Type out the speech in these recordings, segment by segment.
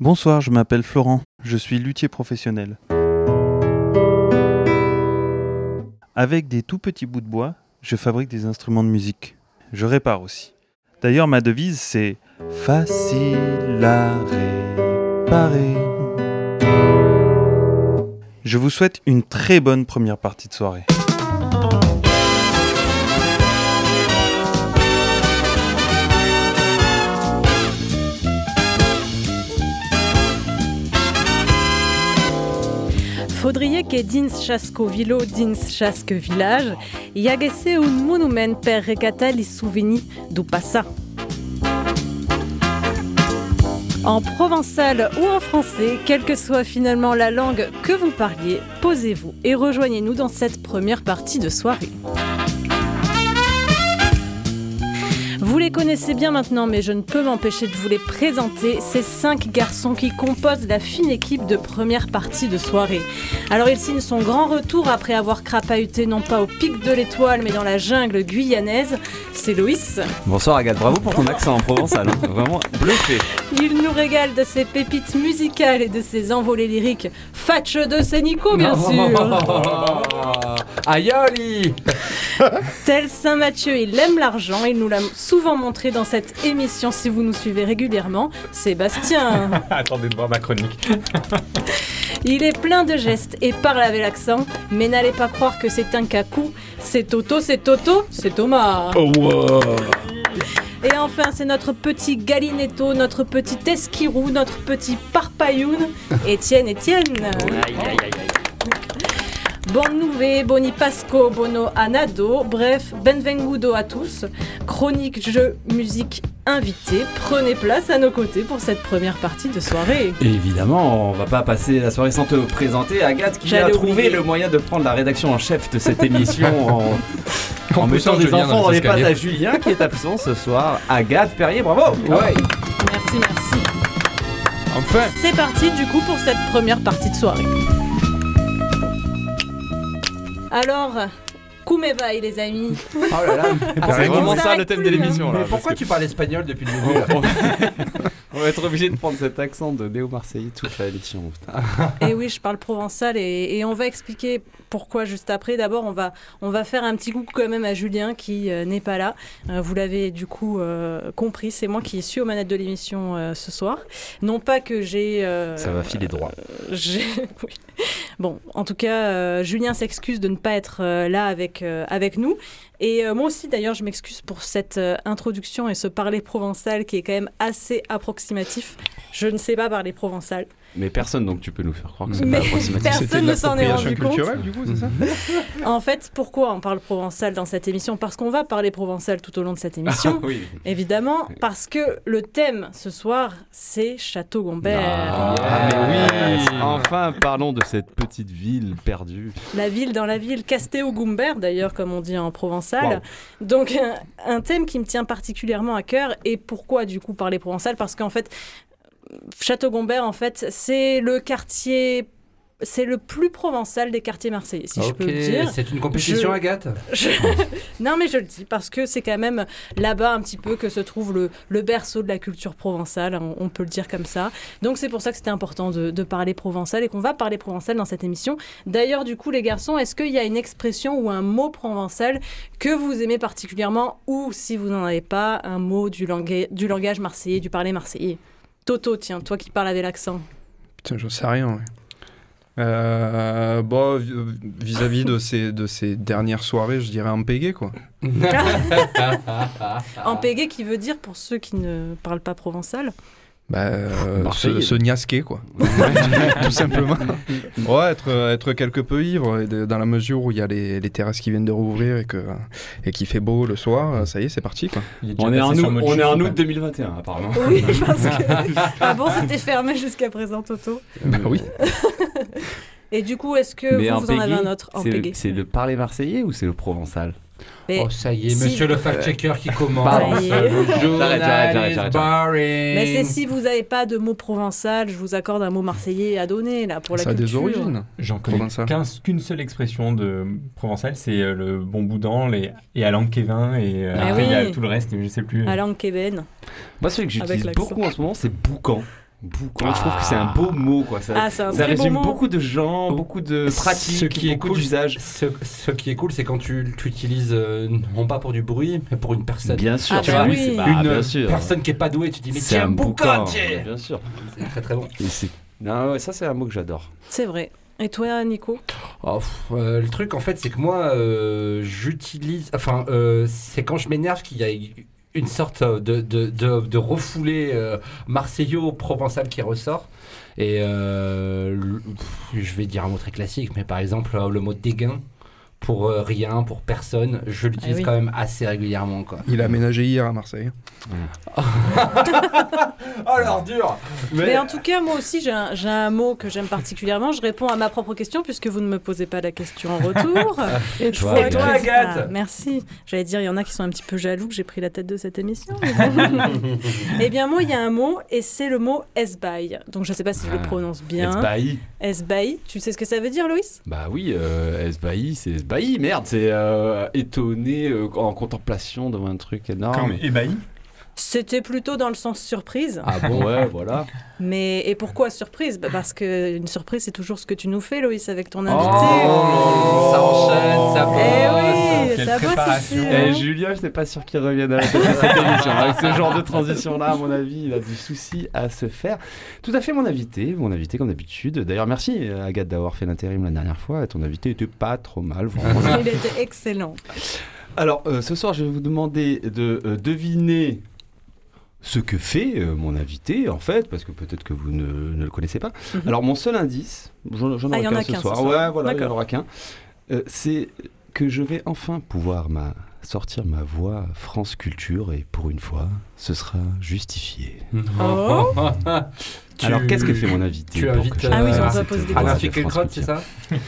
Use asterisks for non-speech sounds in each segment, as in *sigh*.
Bonsoir, je m'appelle Florent, je suis luthier professionnel. Avec des tout petits bouts de bois, je fabrique des instruments de musique. Je répare aussi. D'ailleurs, ma devise, c'est facile à réparer. Je vous souhaite une très bonne première partie de soirée. Faudrait que dins chasco vilo dins chasque village, y agesse un monument per recatar les souvenirs du passat. En provençal ou en français, quelle que soit finalement la langue que vous parliez, posez-vous et rejoignez-nous dans cette première partie de soirée. Les connaissez bien maintenant, mais je ne peux m'empêcher de vous les présenter, ces cinq garçons qui composent la fine équipe de première partie de soirée. Alors ils signent son grand retour après avoir crapahuté non pas au pic de l'étoile, mais dans la jungle guyanaise. C'est Loïs. Bonsoir Agathe, bravo pour ton accent en provençal, hein. *laughs* vraiment bluffé. Il nous régale de ses pépites musicales et de ses envolées lyriques. Fatch de Sénico, bien sûr. Aïoli Tel Saint Mathieu, il aime l'argent, il nous l'a souvent montré dans cette émission si vous nous suivez régulièrement. Sébastien. *laughs* Attendez de voir ma chronique. *laughs* Il est plein de gestes et parle avec l'accent, mais n'allez pas croire que c'est un cacou. C'est Toto, c'est Toto, c'est Thomas. Et enfin, c'est notre petit Galinetto, notre petit Esquirou, notre petit Parpayoun, Étienne Étienne. Bonne nouvelle, boni pasco, bono anado, bref, benvengudo à tous. Chronique, jeu, musique, invité, prenez place à nos côtés pour cette première partie de soirée. Et évidemment, on va pas passer la soirée sans te présenter Agathe qui a trouvé oublier. le moyen de prendre la rédaction en chef de cette émission *laughs* en, mettant des Julien enfants dans les pattes à Julien qui est absent ce soir. Agathe Perrier, bravo Ouais. Merci, merci. Enfin C'est parti du coup pour cette première partie de soirée. Alors, come vai les amis Oh là là C'est vraiment ça le thème de l'émission. Mais pourquoi tu parles espagnol depuis le début *laughs* On va être obligé de prendre cet accent de néo-marseillais toute la émission. putain. Et oui, je parle provençal et, et on va expliquer pourquoi juste après. D'abord, on va, on va faire un petit coucou quand même à Julien qui euh, n'est pas là. Euh, vous l'avez du coup euh, compris, c'est moi qui suis aux manettes de l'émission euh, ce soir. Non pas que j'ai... euh, Ça va filer droit. j'ai- *laughs* oui. *laughs* Bon, en tout cas, euh, Julien s'excuse de ne pas être euh, là avec, euh, avec nous. Et moi aussi, d'ailleurs, je m'excuse pour cette introduction et ce parler provençal qui est quand même assez approximatif. Je ne sais pas parler provençal. Mais personne donc tu peux nous faire croire que c'est Mais pas approximatif. personne ne s'en est rendu compte. du coup, c'est ça *laughs* En fait, pourquoi on parle provençal dans cette émission? Parce qu'on va parler provençal tout au long de cette émission. Ah, oui. Évidemment, parce que le thème ce soir, c'est Château-Gombert. Ah, mais oui Enfin, parlons de cette petite ville perdue. La ville dans la ville, Castéo-Gumbert d'ailleurs, comme on dit en provençal. Wow. Donc, un, un thème qui me tient particulièrement à cœur. Et pourquoi, du coup, parler provençal? Parce qu'en fait, Château-Gombert, en fait, c'est le quartier. C'est le plus provençal des quartiers marseillais, si je peux le dire. c'est une compétition Je- Agathe? *laughs* Je- *laughs* non, mais je le dis parce que c'est quand même là-bas un petit peu que se trouve le, le berceau de la culture provençale, on, on peut le dire comme ça. Donc c'est pour ça que c'était important de, de parler provençal et qu'on va parler provençal dans cette émission. D'ailleurs, du coup, les garçons, est-ce qu'il y a une expression ou un mot provençal que vous aimez particulièrement ou si vous n'en avez pas, un mot du, langage, du langage marseillais, du parler marseillais? Toto, tiens, toi qui parles avec l'accent. Putain, j'en sais rien. ouais. Euh, bon, vis- vis-à-vis de ces, de ces dernières soirées, je dirais un pégué, quoi. *laughs* En pégué qui veut dire, pour ceux qui ne parlent pas provençal, Bah, euh, se, se niasquer, quoi. *laughs* Tout simplement. Ouais, être, être quelque peu ivre, et de- dans la mesure où il y a les, les terrasses qui viennent de rouvrir et que et qu'il fait beau le soir, ça y est, c'est parti, quoi. On est en août, on est en août 2021 apparemment. Oui, parce que. *laughs* Ah bon, c'était fermé jusqu'à présent, Toto. Bah oui. Et du coup, est-ce que Mais vous, en vous en avez un autre en C'est c'est le parler marseillais ou c'est le provençal? Mais, Oh ça y est, Si- monsieur le fact-checker qui *laughs* commence. Pardon. Ça y est. Le J'arrête, journal j'arrête, j'arrête, is j'arrête. boring. mais c'est si vous n'avez pas de mot provençal, je vous accorde un mot marseillais à donner là pour la ça a des culture. origines. J'en connais qu'une seule expression de provençal, c'est euh, le bon boudin les, et Alain Kevin et euh, Ah après il y a tout le reste, je sais plus. À langue québécoise. Moi celui que j'utilise beaucoup en ce moment c'est boucan. Boucan. Moi, je trouve que c'est un beau mot, quoi. Ça, Ah, ça beau résume beaucoup de gens, beaucoup de Ce pratiques, qui est beaucoup cool, d'usages. Ce, ce qui est cool, c'est quand tu, tu utilises euh, non pas pour du bruit, mais pour une personne. Bien sûr, Ah, tu bah vois, oui. c'est- bah, une bien sûr. personne qui est pas douée, tu te dis mais C'est tiens, un boucan, boucan, tiens. bien sûr. C'est très très bon. Et c'est- Non, ouais, ça, c'est un mot que j'adore. C'est vrai. Et toi, Nico? Oh, pff, euh, le truc en fait, c'est que moi, euh, j'utilise. Enfin, euh, c'est quand je m'énerve qu'il y a une sorte de, de, de, de refoulé euh, marseillais-provençal qui ressort. Et euh, je vais dire un mot très classique, mais par exemple, euh, le mot dégain. Pour euh, rien, pour personne, je l'utilise Ah oui. quand même assez régulièrement. Quoi. Il a aménagé hier à Marseille. *laughs* Oh l'ordure Mais en tout cas, moi aussi, j'ai un, j'ai un mot que j'aime particulièrement. Je réponds à ma propre question puisque vous ne me posez pas la question en retour. *laughs* Et toi, Agathe. Ah, Merci. J'allais dire, il y en a qui sont un petit peu jaloux que j'ai pris la tête de cette émission. *laughs* eh bien, moi, il y a un mot et c'est le mot esbaï. Donc, je ne sais pas si je le Ah. prononce bien. Esbahi. Esbaï. Tu sais ce que ça veut dire, Loïs? Bah oui, euh, esbahi, c'est esbahi, merde, c'est euh, étonné euh, en contemplation devant un truc énorme. Comme ébahi? C'était plutôt dans le sens surprise. Ah bon, *laughs* ouais, voilà. Mais et pourquoi surprise? Bah, Parce que une surprise, c'est toujours ce que tu nous fais, Loïs, avec ton invité. Oh, ça enchaîne, ça Eh bosse. oui, Quelle ça bosse ici. Et hein. Julien, je n'étais pas sûr qu'il revienne à la tête de cette *laughs* émission. Avec ce genre de transition-là, à mon avis, il a du souci à se faire. Tout à fait mon invité, mon invité comme d'habitude. D'ailleurs, merci euh, Agathe d'avoir fait l'intérim la dernière fois. Ton invité était pas trop mal. *laughs* Il était excellent. Alors, euh, ce soir, je vais vous demander de euh, deviner ce que fait euh, mon invité, en fait, parce que peut-être que vous ne, ne le connaissez pas. Mhm. Alors, mon seul indice, j'en j'en Ah, aurai il y en a qu'un ce soir. Ouais, voilà, il n'y en aura qu'un. Euh, C'est que je vais enfin pouvoir ma, sortir ma voix France Culture, et pour une fois, ce sera justifié. Oh. Tu- *laughs* Alors, qu'est-ce que fait mon invité tu invites, que je Ah oui, on poser des Alain France c'est ça? *laughs*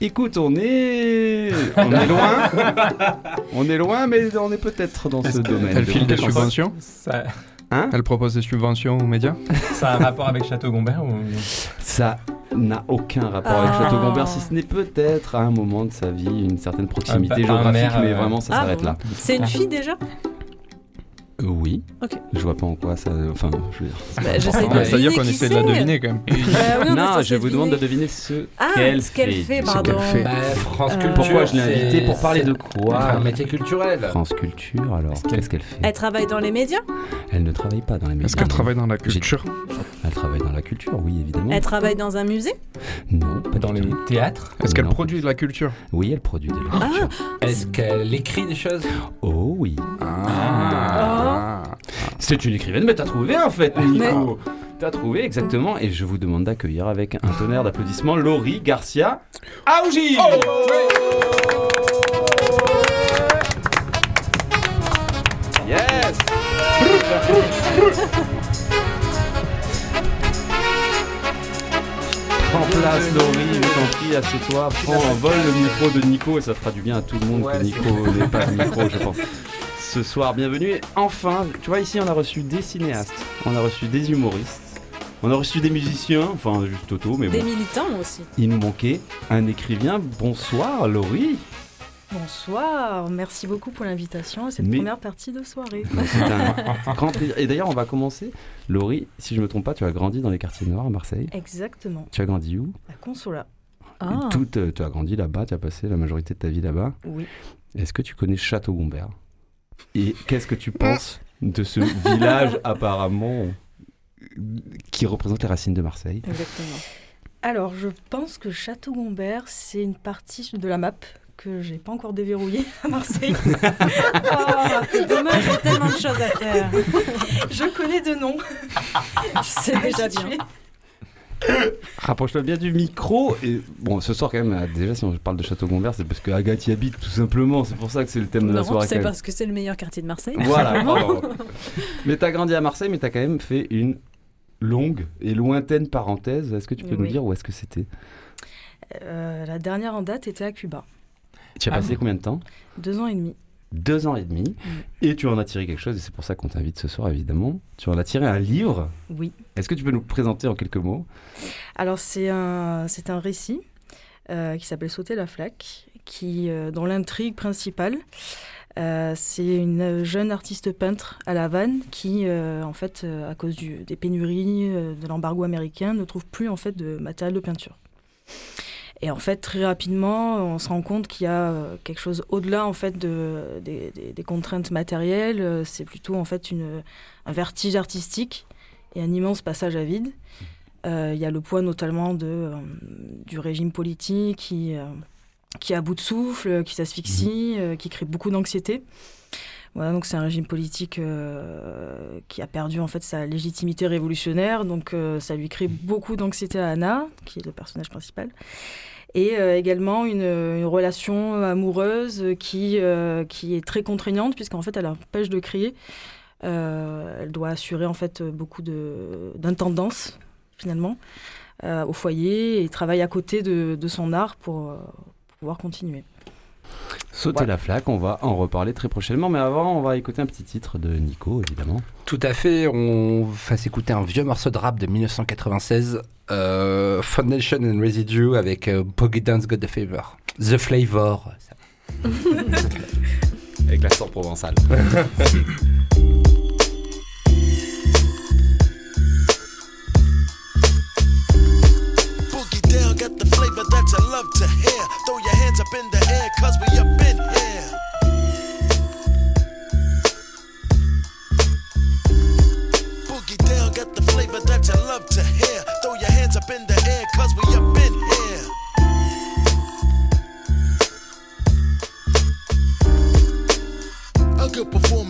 Écoute, on est, on est loin, *laughs* on est loin, mais on est peut-être dans ce domaine. Elle file des subventions Ça, Hein Elle propose des subventions aux médias ça a un rapport avec Château Gombert ou... Ça n'a aucun rapport Ah. avec Château Gombert, si ce n'est peut-être à un moment de sa vie une certaine proximité Un- un géographique, mais euh, vraiment ça Ah s'arrête bon. là. C'est une fille déjà? Oui. Ok. Je vois pas en quoi ça. Enfin, je veux dire. Bah, C'est-à-dire qu'on essaie de la deviner quand même. Oui, est *laughs* non, je vous demande de deviner. ce Ah, qu'elle fait. fait, Ce pardon. fait. Bah, France Euh, Culture. Pourquoi je l'ai invitée Pour parler de c'est quoi un métier culturel. France Culture, alors qu'elle- qu'est-ce qu'elle fait Elle travaille dans les médias Elle ne travaille pas dans les médias. Est-ce qu'elle travaille dans la culture Elle travaille dans la culture, oui, évidemment. Elle travaille dans un musée Non, pas Dans du les théâtres Est-ce qu'elle produit de la culture Oui, elle produit de la Ah, culture. Est-ce qu'elle écrit des choses Oh oui. Ah. C'est une écrivaine, mais t'as trouvé en fait, Mais- Nico. T'as trouvé exactement, et je vous demande d'accueillir avec un tonnerre d'applaudissements Laurie Garcia Aougi Yes. Prends place Laurie, prie, assieds-toi, prends, vole le micro de Nico et ça fera du bien à tout le monde Ouais, que Nico n'ait pas de micro, je pense. Ce soir, bienvenue. Et enfin, tu vois, ici on a reçu des cinéastes, on a reçu des humoristes, on a reçu des musiciens, enfin juste Toto, mais Des bon. militants aussi. Il nous manquait un écrivain. Bonsoir Laurie. Bonsoir, merci beaucoup pour l'invitation à cette Mais- première partie de soirée. *laughs* C'est un grand plaisir. Et d'ailleurs, on va commencer. Laurie, si je me trompe pas, tu as grandi dans les quartiers noirs à Marseille. Exactement, Tu as grandi où? La consola. Ah. Tout, euh, Tu as grandi là-bas, tu as passé la majorité de ta vie là-bas. Oui. Est-ce que tu connais Château Gombert? Et qu'est-ce que tu penses de ce village *laughs* apparemment qui représente les racines de Marseille? Exactement. Alors, je pense que Château-Gombert, c'est une partie de la map que j'ai pas encore déverrouillée *laughs* à Marseille. *laughs* Oh, c'est dommage, a tellement de choses à faire. je connais de noms. C'est déjà bien. Rapproche-toi bien du micro. Et bon, ce soir, quand même, euh, déjà, si on parle de Château-Gombert, c'est parce que Agathe y habite, tout simplement. C'est pour ça que c'est le thème de la Non, soirée. c'est parce que c'est le meilleur quartier de Marseille. Voilà. *laughs* mais t'as grandi à Marseille, mais t'as quand même fait une longue et lointaine parenthèse. Est-ce que tu peux nous dire où est-ce que c'était? Euh, la dernière en date était à Cuba. Tu as Ah passé bon combien de temps? Deux ans et demi. Deux ans et demi. Et tu en as tiré quelque chose, et c'est pour ça qu'on t'invite ce soir, évidemment. Tu en as tiré un livre. Oui. Est-ce que tu peux nous le présenter en quelques mots? Alors, c'est un, c'est un récit euh, qui s'appelle Sauter la flaque, qui, euh, dont l'intrigue principale, Euh, c'est une jeune artiste peintre à La Havane qui, en fait, à cause du- des pénuries, de l'embargo américain, ne trouve plus en fait de matériel de peinture. Et en fait, très rapidement, on se rend compte qu'il y a euh, quelque chose au-delà en fait de, des, des- des contraintes matérielles. Euh, C'est plutôt en fait une, un vertige artistique et un immense passage à vide. Euh, Il y a le poids notamment de, euh, du régime politique qui, euh, qui est à bout de souffle, qui s'asphyxie, euh, qui crée beaucoup d'anxiété. Voilà, donc c'est un régime politique euh, qui a perdu en fait sa légitimité révolutionnaire, donc euh, ça lui crée beaucoup d'anxiété à Anna, qui est le personnage principal, et euh, également une, relation amoureuse qui, qui est très contraignante puisqu'en fait elle empêche de crier. Elle doit assurer en fait beaucoup d'intendance finalement au foyer et travaille à côté de, de son art pour pouvoir continuer. Sauter Ouais. la flaque, on va en reparler très prochainement. Mais avant, on va écouter un petit titre de Nico, évidemment. Tout à fait, on va s'écouter un vieux morceau de rap de 1996, euh, Foundation and Residue avec euh, Boogie Dance Got the Favor. The Flavor. *laughs* Avec l'accent provençal. *laughs* Boogie down, got the flavor that you love to hear. Up in the air, cause we up in here. Boogie down, got the flavor that you love to hear. Throw your hands up in the air, cause we up in here. A good performing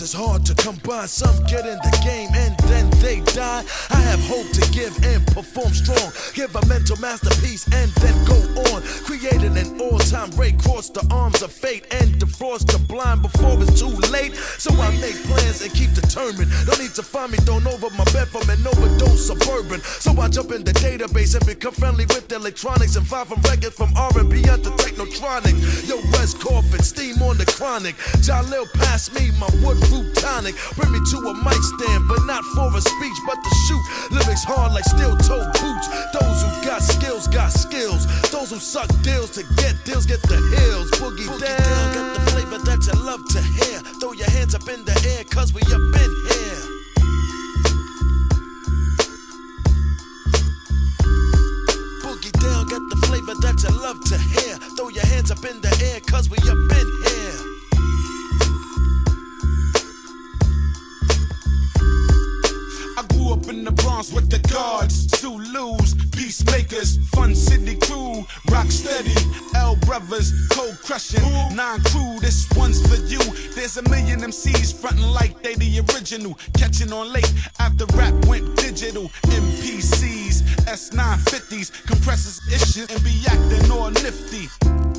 is hard to come by. Some get in the game and then they die. I have hope to give and perform strong. Give a mental masterpiece and then go on. Creating an all time rate. Cross the arms of fate and defrost the blind before it's too late. So I make plans and keep determined. Don't need to find me thrown over my bed from an overdose suburban. So I jump in the database and become friendly with electronics and file from records from R&B to technotronic. Yo, West Coffin, steam on the chronic. Jalil pass me my wood root tonic. Bring me to a mic stand, but not for a speech, but to shoot. Lyrics hard like steel toe boots. Those who got skills got skills. Those who suck deals to get deals get the hills. Boogie, down. got the flavor that you love to hear. Throw your hands up in the air, cause we up in here. Boogie down, got the flavor that you love to hear. Throw your hands up in the air, cause we up in here. Grew up in the Bronx with the guards, Zulus, peacemakers, fun city crew, rock steady, L brothers, cold crushing, nine crew. This one's for you. There's a million MCs frontin' like they the original, catching on late after rap went digital. MPCs, S950s, compressors issues and be acting all nifty.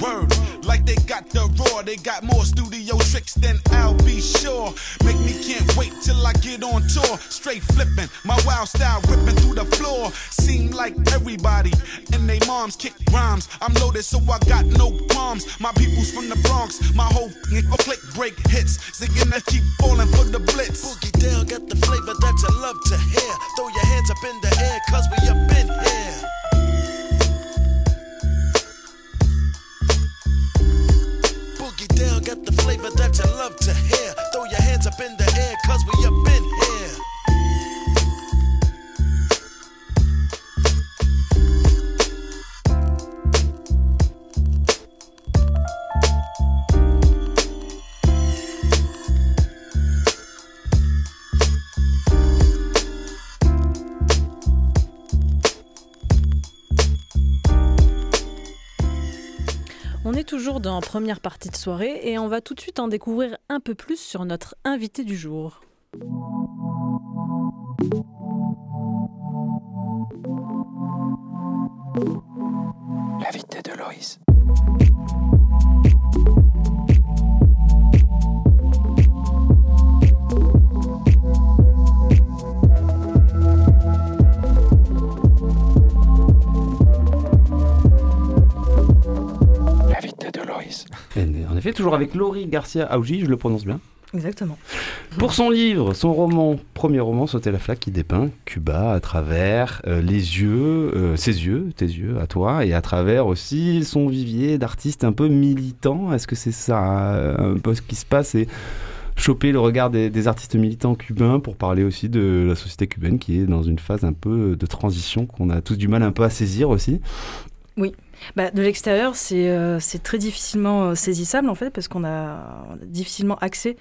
Word, like they got the raw, they got more studio tricks than I'll be sure. Make me can't wait till I get on tour. Straight flipping, my wild style ripping through the floor. Seem like everybody and they moms kick rhymes. I'm loaded, so I got no qualms. My people's from the Bronx, my whole click break hits. Singing that keep falling for the blitz. Boogie down, got the flavor that you love to hear. Throw your hands up in the air, cause we up got the flavor that you love to hear. Throw your hands up in the air, cause we up in here. Première partie de soirée et on va tout de suite en découvrir un peu plus sur notre invité du jour. De Loïs. Toujours avec Laurie Garcia Augi, je le prononce bien. Exactement. Pour son livre, son roman, premier roman, Sauter la flaque, qui dépeint Cuba à travers euh, les yeux, euh, ses yeux, tes yeux, à toi, et à travers aussi son vivier d'artistes un peu militants. Est-ce que c'est ça euh, un peu ce qui se passe et choper le regard des, des artistes militants cubains pour parler aussi de la société cubaine qui est dans une phase un peu de transition qu'on a tous du mal un peu à saisir aussi? Bah, de l'extérieur, c'est euh, très difficilement euh, saisissable en fait, parce qu'on a, on a difficilement accès.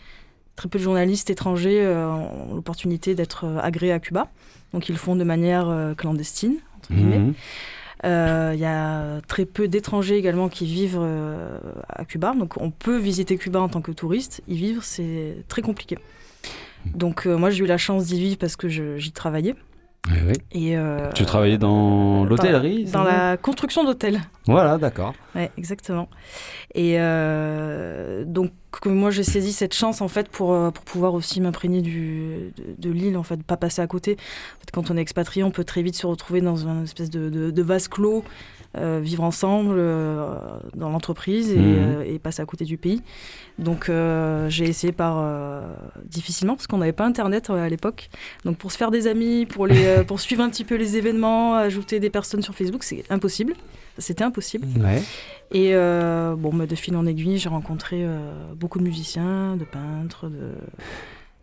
Très peu de journalistes étrangers euh, ont l'opportunité d'être euh, agréés à Cuba. Donc ils le font de manière euh, clandestine, entre guillemets. Mhm. Euh, Il y a très peu d'étrangers également qui vivent à Cuba. Donc on peut visiter Cuba en tant que touriste. Y vivre, c'est très compliqué. Donc euh, moi j'ai eu la chance d'y vivre parce que j'y travaillais. Et, euh, Tu travaillais dans l'hôtellerie Dans la construction d'hôtels. Voilà, d'accord. Ouais, exactement. Et euh, donc moi j'ai saisi cette chance en fait pour, euh, pour pouvoir aussi m'imprégner de, de l'île en fait, pas passer à côté. En fait, quand on est expatrié, on peut très vite se retrouver dans un espèce de, de, de vase clos, euh, vivre ensemble euh, dans l'entreprise et, euh, et passer à côté du pays. Donc j'ai essayé par difficilement parce qu'on n'avait pas internet à l'époque. Donc pour se faire des amis, pour les pour suivre un petit peu les événements, ajouter des personnes sur Facebook, c'est impossible. C'était impossible. Ouais. Et bon, bah, de fil en aiguille, j'ai rencontré beaucoup de musiciens, de peintres, de...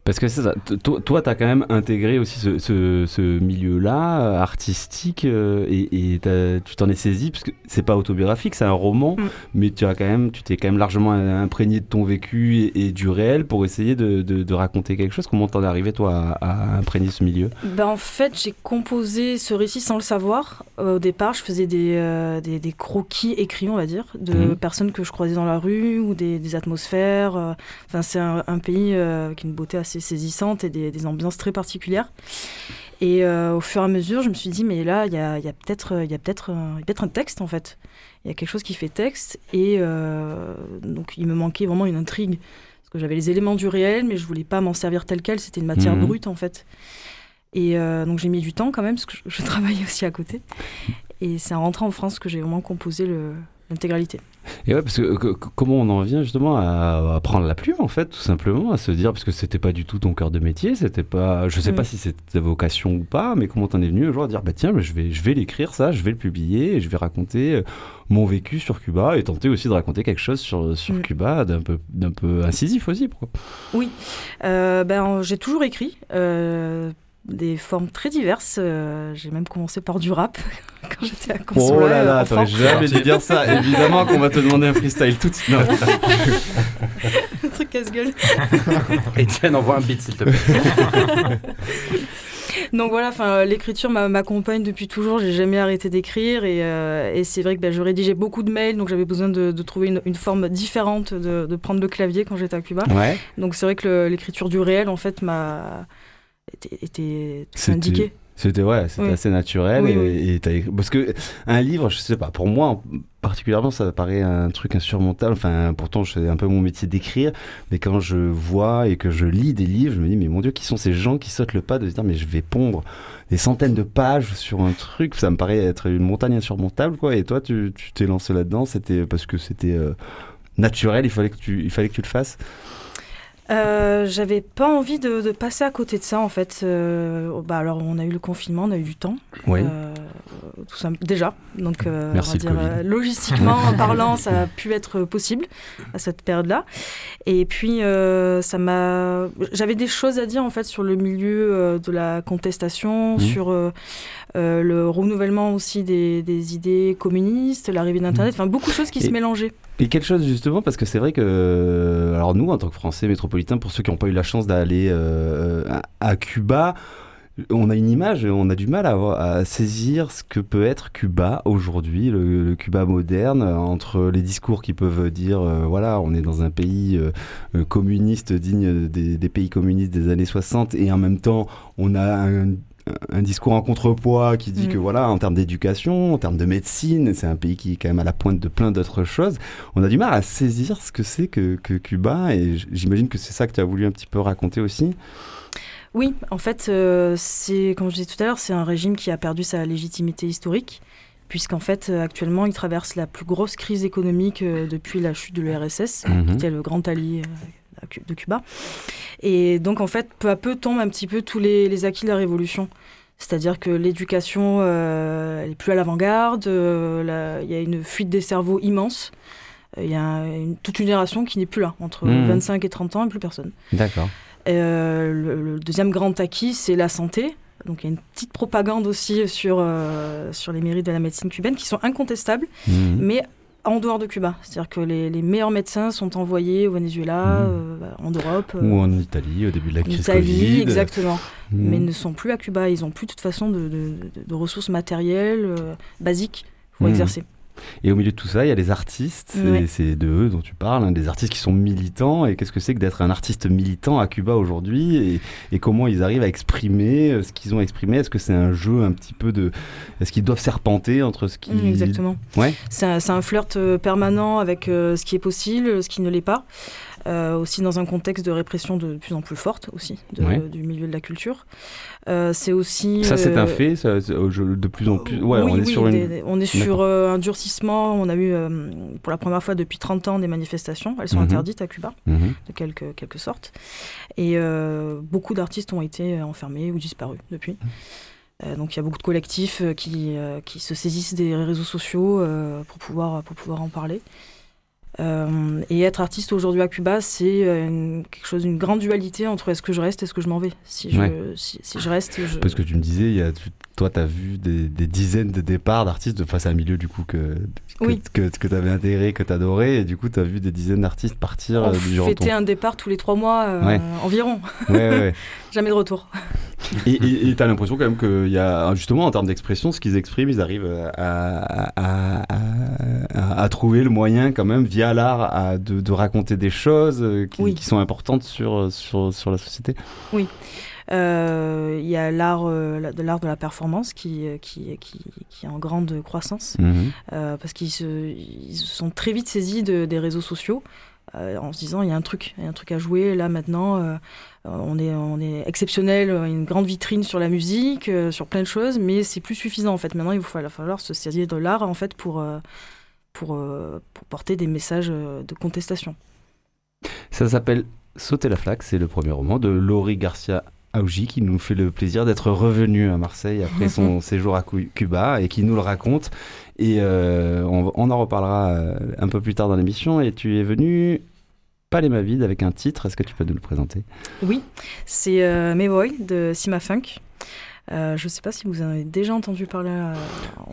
Parce que c'est ça. Toi, toi, t'as quand même intégré aussi ce, ce- ce milieu-là, euh, artistique, euh, et, tu t'en es saisi, parce que c'est pas autobiographique, c'est un roman, Mm. mais tu as quand même, tu t'es quand même largement imprégné de ton vécu et, et du réel pour essayer de, de- de raconter quelque chose. Comment t'en es arrivé, toi, à, à imprégner ce milieu? Ben, en fait, j'ai composé ce récit sans le savoir. Euh, au départ, je faisais des, euh, des, des croquis écrits, on va dire, de Mhm. personnes que je croisais dans la rue ou des, des atmosphères. euh. Enfin, c'est un, un pays euh, avec une beauté assez saisissante et des, des ambiances très particulières. Et euh, au fur et à mesure, je me suis dit, mais là, il y a, y a peut-être y a peut-être un, texte, en fait. Il y a quelque chose qui fait texte. Et euh, donc, il me manquait vraiment une intrigue. Parce que j'avais les éléments du réel, mais je voulais pas m'en servir tel quel. C'était une matière Mhm. brute, en fait. Et euh, donc j'ai mis du temps quand même, parce que je, je *laughs* travaillais aussi à côté. Et c'est en rentrant en France que j'ai vraiment composé l'intégralité. Et ouais, parce que comment on en vient justement à, à prendre la plume en fait, tout simplement, à se dire parce que c'était pas du tout ton cœur de métier, c'était pas, je sais Mm. pas si c'était ta vocation ou pas, mais comment t'en es venu un jour à dire bah tiens, mais je vais, je vais l'écrire ça, je vais le publier, et je vais raconter euh, mon vécu sur Cuba et tenter aussi de raconter quelque chose sur sur Mm. Cuba d'un peu d'un peu incisif aussi, pourquoi Euh, ben, j'ai toujours écrit euh, des formes très diverses. Euh, j'ai même commencé par du rap *laughs* quand j'étais à Oh Consolat, là là, t'aurais jamais dû dire ça. *laughs* Évidemment qu'on va te demander un freestyle tout de suite. Un truc casse-gueule. *laughs* Etienne, envoie un beat s'il te plaît. Donc voilà, enfin, l'écriture m'a- m'accompagne depuis toujours. J'ai jamais arrêté d'écrire et, euh, et c'est vrai que ben, je rédigeais beaucoup de mails, donc j'avais besoin de, de trouver une, une forme différente de, de prendre le clavier quand j'étais à Cuba. Ouais. Donc c'est vrai que l'écriture du réel en fait m'a été, été C'était- ouais, c'était Oui. assez naturel Oui, et, oui. parce que un livre, je sais pas, pour moi en- particulièrement, ça paraît un truc insurmontable. Enfin, pourtant, c'est un peu mon métier d'écrire, mais quand je vois et que je lis des livres, je me dis mais mon Dieu, qui sont ces gens qui sautent le pas de se dire mais je vais pondre des centaines de pages sur un truc, ça me paraît être une montagne insurmontable quoi. Et toi, tu tu t'es lancé là-dedans, c'était parce que c'était euh, naturel, il fallait que tu il fallait que tu le fasses. Euh, J'avais pas envie de, de passer à côté de ça en fait. Euh, bah alors on a eu le confinement, on a eu du temps. Oui. Euh, tout simple, déjà. Donc Merci, on va dire, logistiquement *laughs* parlant, ça a pu être possible à cette période-là. Et puis ça m'a. J'avais des choses à dire en fait sur le milieu de la contestation, Mhm. sur le renouvellement aussi des, des idées communistes, l'arrivée d'Internet, enfin beaucoup de choses qui Et- se mélangeaient. Et quelque chose justement, parce que c'est vrai que, euh, alors nous, en tant que Français métropolitains, pour ceux qui n'ont pas eu la chance d'aller euh, à, Cuba, on a une image, on a du mal à, à saisir ce que peut être Cuba aujourd'hui, le, Cuba moderne, entre les discours qui peuvent dire, euh, voilà, on est dans un pays communiste digne des, des pays communistes des années 60, et en même temps, on a un, un discours en contrepoids qui dit Mm. que voilà, en termes d'éducation, en termes de médecine, c'est un pays qui est quand même à la pointe de plein d'autres choses. On a du mal à saisir ce que c'est que, que Cuba, et j'imagine que c'est ça que tu as voulu un petit peu raconter aussi. Oui, en fait, euh, c'est comme je disais tout à l'heure, c'est un régime qui a perdu sa légitimité historique, puisqu'en fait, euh, actuellement, il traverse la plus grosse crise économique euh, depuis la chute de l'URSS, Mhm. qui était le grand allié de Cuba. Et donc, en fait, peu à peu tombent un petit peu tous les, les acquis de la Révolution. C'est-à-dire que l'éducation, euh, elle est plus à l'avant-garde, euh, la- il y a une fuite des cerveaux immense. Euh, Il y a une- toute une génération qui n'est plus là. Entre Mhm. 25 et 30 ans, a plus personne. D'accord. Euh, le, le deuxième grand acquis, c'est la santé. Donc il y a une petite propagande aussi sur, sur les mérites de la médecine cubaine qui sont incontestables, Mhm. mais en dehors de Cuba. C'est-à-dire que les, les meilleurs médecins sont envoyés au Venezuela, Mhm. euh, en Europe, euh, Ou en Italie, au début de la en crise Italie, Covid. exactement. Mhm. Mais ils ne sont plus à Cuba. Ils n'ont plus de toute façon de, de- ressources matérielles euh, basiques pour Mhm. exercer. Et au milieu de tout ça, il y a les artistes, c'est- Ouais. c'est de eux dont tu parles, hein, des artistes qui sont militants. Et qu'est-ce que c'est que d'être un artiste militant à Cuba aujourd'hui et, et comment ils arrivent à exprimer euh, ce qu'ils ont exprimé? Est-ce que c'est un jeu un petit peu de. Est-ce qu'ils doivent serpenter entre ce qui. Mm, Exactement. Ouais. C'est un, c'est un flirt euh, permanent avec euh, ce qui est possible, ce qui ne l'est pas. Euh, aussi dans un contexte de répression de plus en plus forte aussi de- Ouais. du milieu de la culture. Euh, c'est aussi Ça, c'est un euh, fait, ça, jeu de plus en plus. Ouais, oui, on est oui, sur une. des- des- on est sur D'accord. un durcissement. On a eu pour la première fois depuis 30 ans des manifestations. Elles sont Mhm. interdites à Cuba Mhm. de quelque, quelque sorte. Et beaucoup d'artistes ont été enfermés ou disparus depuis. Euh, donc il y a beaucoup de collectifs qui, qui se saisissent des réseaux sociaux pour, pouvoir, pour pouvoir en parler. Euh, et être artiste aujourd'hui à Cuba, c'est euh, une- quelque chose, une grande dualité entre est-ce que je reste, est-ce que je m'en vais. Si je, Ouais. si, si je reste, je... Parce que tu me disais, il y a, tu- toi, tu as vu des, des dizaines de départs d'artistes de face à un milieu du coup que, que, Oui. que, que tu avais intégré, que tu adorais, et du coup, tu as vu des dizaines d'artistes partir on euh, durant fêtait ton. un départ tous les trois mois euh, Ouais. environ. Ouais. *laughs* Jamais de retour. Et tu as l'impression quand même qu'il y a, justement, en termes d'expression, ce qu'ils expriment, ils arrivent à, à, à- à- trouver le moyen, quand même, via l'art, de, de raconter des choses euh, qui, Oui. qui sont importantes sur, sur, sur la société. Oui. Euh, Il y a l'art euh, la- de l'art de la performance qui, euh, qui, qui, qui est en grande croissance Mhm. euh, parce qu'ils se, ils sont très vite saisis de- des réseaux sociaux euh, en se disant il y a un truc, il y a un truc à jouer là maintenant. euh, on est, on est exceptionnel, euh, une grande vitrine sur la musique, euh, sur plein de choses, mais c'est plus suffisant en fait. Maintenant, il va falloir, falloir se saisir de l'art en fait pour, euh, pour, euh, pour porter des messages euh, de contestation. Ça s'appelle Sauter la flaque, c'est le premier roman de Laurie Garcia Augi qui nous fait le plaisir d'être revenu à Marseille après son *laughs* séjour à Cu- Cuba et qui nous le raconte. Et euh, on, on en reparlera un peu plus tard dans l'émission. Et tu es venu Palais ma vide avec un titre, est-ce que tu peux nous le présenter? Oui, c'est euh, Mayboy de Sima Funk. Euh, je ne sais pas si vous en avez déjà entendu parler. euh,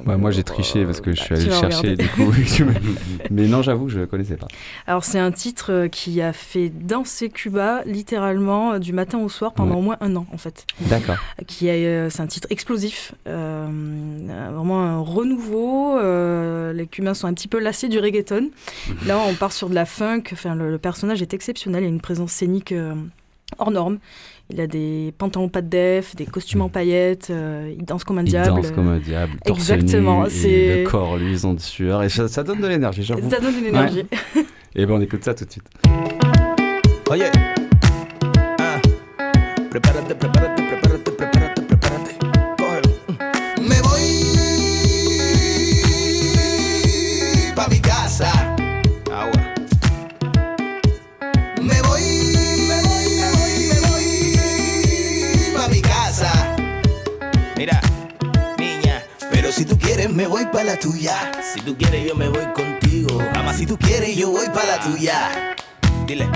Ouais, Moi j'ai triché parce que je bah, suis allé le vas chercher du coup. *laughs* Mais non, j'avoue, je ne connaissais pas. Alors c'est un titre euh, qui a fait danser Cuba littéralement euh, du matin au soir pendant Ouais. au moins un an en fait. D'accord. Qui euh, c'est un titre explosif, euh, euh, vraiment un renouveau. euh, les Cubains sont un petit peu lassés du reggaeton. *laughs* Là on part sur de la funk. Enfin le, le personnage est exceptionnel, il a une présence scénique euh, hors norme. Il a des pantalons pas de def, des costumes en paillettes, euh, il danse comme un Il diable. danse comme un diable, torse Exactement, nu, et le corps luisant de sueur. Et ça, ça donne de l'énergie, j'avoue. Ça donne une énergie. Et ben on écoute ça tout de suite. Oye, ah, prepárate, prepárate, prepárate, prepárate, prepárate. Pero si tú quieres me voy pa la tuya. Si tú quieres yo me voy contigo. Mamá, si tú quieres yo voy pa la tuya. Dile.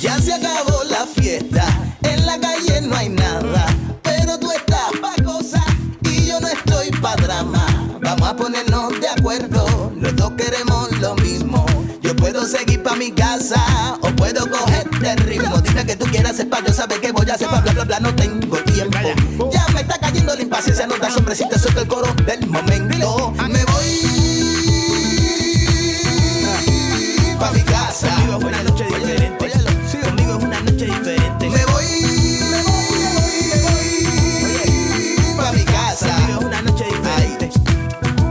Ya se acabó la fiesta, en la calle no hay nada, pero tú estás pa' cosas y yo no estoy pa' drama. Vamos a ponernos de acuerdo, los dos queremos lo mismo. Yo puedo seguir pa' mi casa o puedo cogerte el ritmo. Dime que tú quieras hacer pa' yo saber que voy a hacer pa' bla bla bla, no tengo tiempo. Cayendo la impaciencia, no te asombres si te suelto el coro del momento. Me voy pa' mi casa. Conmigo es una noche diferente. Conmigo es una noche diferente. Me voy, me voy, me voy, me voy pa' mi casa. Conmigo es una noche diferente.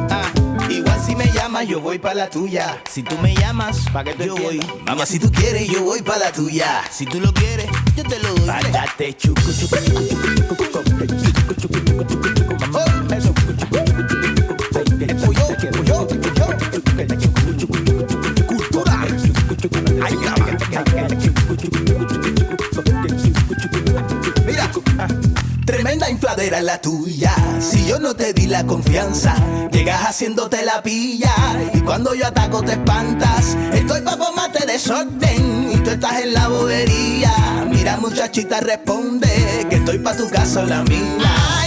Ah, igual si me llamas, yo voy pa' la tuya. Si tú me llamas, pa' que yo voy. Mamá, si tú quieres, yo voy pa' la tuya. Si tú lo quieres, yo te lo doy. Pátate, chucu, chucu, chucu, chucu, chucu, chucu, Mira, tremenda infladera es la tuya. Si yo no te di la confianza, llegas haciéndote la pilla. Y cuando yo ataco te espantas. Estoy pa' formarte desorden y tú estás en la bobería. Mira, muchachita, responde que estoy pa' tu casa la mía.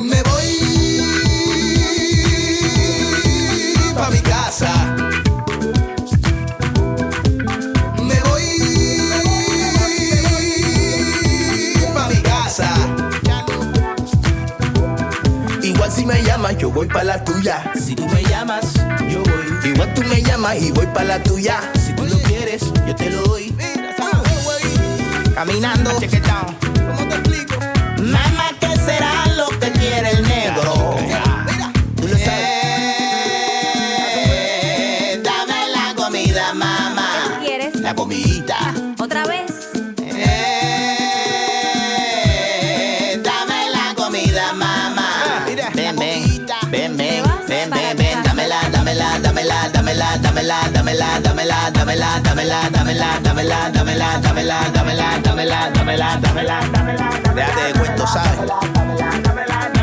Me voy pa' mi casa. Me voy pa' mi casa. Igual si me llamas, yo voy pa' la tuya. Si tú me llamas, yo voy. Igual tú me llamas y voy pa' la tuya. Si tú lo quieres, yo te lo doy. Caminando, ¿cómo te explico? Dámela, dámela, dámela, dámela, dámela, dámela, dámela, dámela, dámela, dámela, dámela, dámela, dámela, dámela. Déjate de cuento, ¿sabes?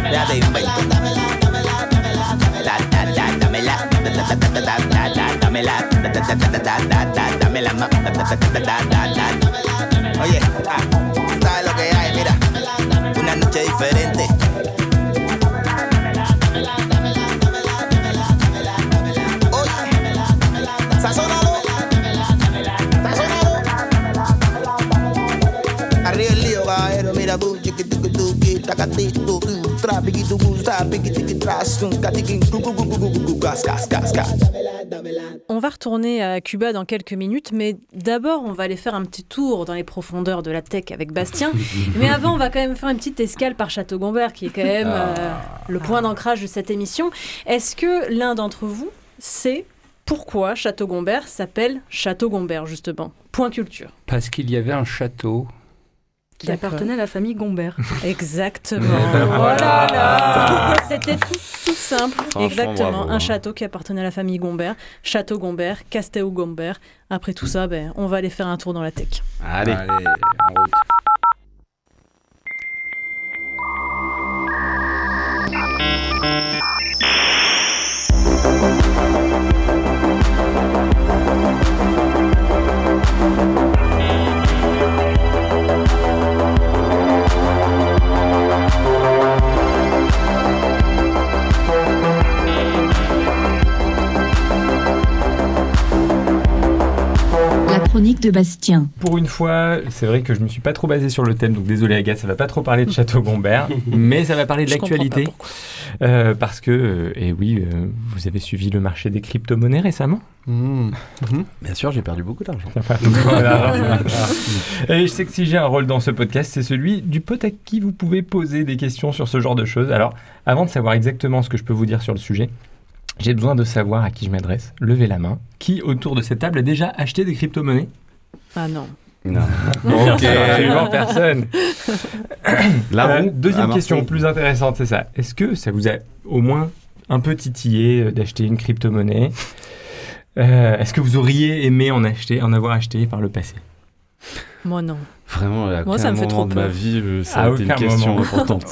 Déjate de invento. Da, da, gas, gas, gas, gas. On va retourner à Cuba dans quelques minutes, mais d'abord, on va aller faire un petit tour dans les profondeurs de la tech avec Bastien. *laughs* mais avant, on va quand même faire une petite escale par Château-Gombert, qui est quand même euh, le point d'ancrage de cette émission. Est-ce que l'un d'entre vous sait pourquoi Château-Gombert s'appelle Château-Gombert, justement? Point culture. Parce qu'il y avait un château. Qui appartenait à la famille Gombert. *laughs* Exactement. Oh voilà. là là *laughs* C'était tout, tout simple. Exactement. bravo, un hein. château qui appartenait à la famille Gombert. Château Gombert, Castéo Gombert. Après tout ça, ben, on va aller faire un tour dans la tech. Allez. en route. Chronique de Bastien. Pour une fois, c'est vrai que je ne me suis pas trop basé sur le thème, donc désolé Agathe, ça va pas trop parler de Château Gombert, *laughs* mais ça va parler de l'actualité. Euh, parce que, euh, et oui, euh, vous avez suivi le marché des crypto-monnaies récemment Mmh. Bien sûr, j'ai perdu beaucoup d'argent. *laughs* *laughs* Et je sais que si j'ai un rôle dans ce podcast, c'est celui du pote à qui vous pouvez poser des questions sur ce genre de choses. Alors, avant de savoir exactement ce que je peux vous dire sur le sujet, j'ai besoin de savoir à qui je m'adresse. Levez la main. Qui autour de cette table a déjà acheté des crypto-monnaies? Ah non. Non. Ok, absolument personne. *coughs* La Euh, roue, deuxième question plus intéressante, c'est ça. Est-ce que ça vous a au moins un peu titillé euh, d'acheter une crypto-monnaie? Euh, Est-ce que vous auriez aimé en acheter, en avoir acheté par le passé? Moi non. Vraiment, à Moi, aucun ça me fait moment trop de ma vie, euh, ça a été une question moment. importante.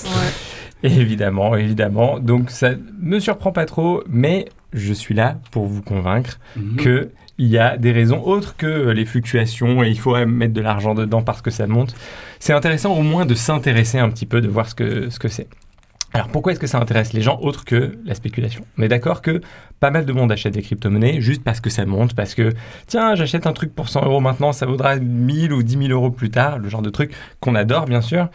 Évidemment, évidemment. Donc ça me surprend pas trop, mais je suis là pour vous convaincre Mhm. que il y a des raisons autres que les fluctuations et il faut mettre de l'argent dedans parce que ça monte. C'est intéressant au moins de s'intéresser un petit peu, de voir ce que ce que c'est. Alors pourquoi est-ce que ça intéresse les gens autre que la spéculation? On est d'accord que pas mal de monde achète des crypto-monnaies juste parce que ça monte, parce que tiens, j'achète un truc pour 100 euros maintenant, ça vaudra 1000 ou 10 000 euros plus tard, le genre de truc qu'on adore bien sûr.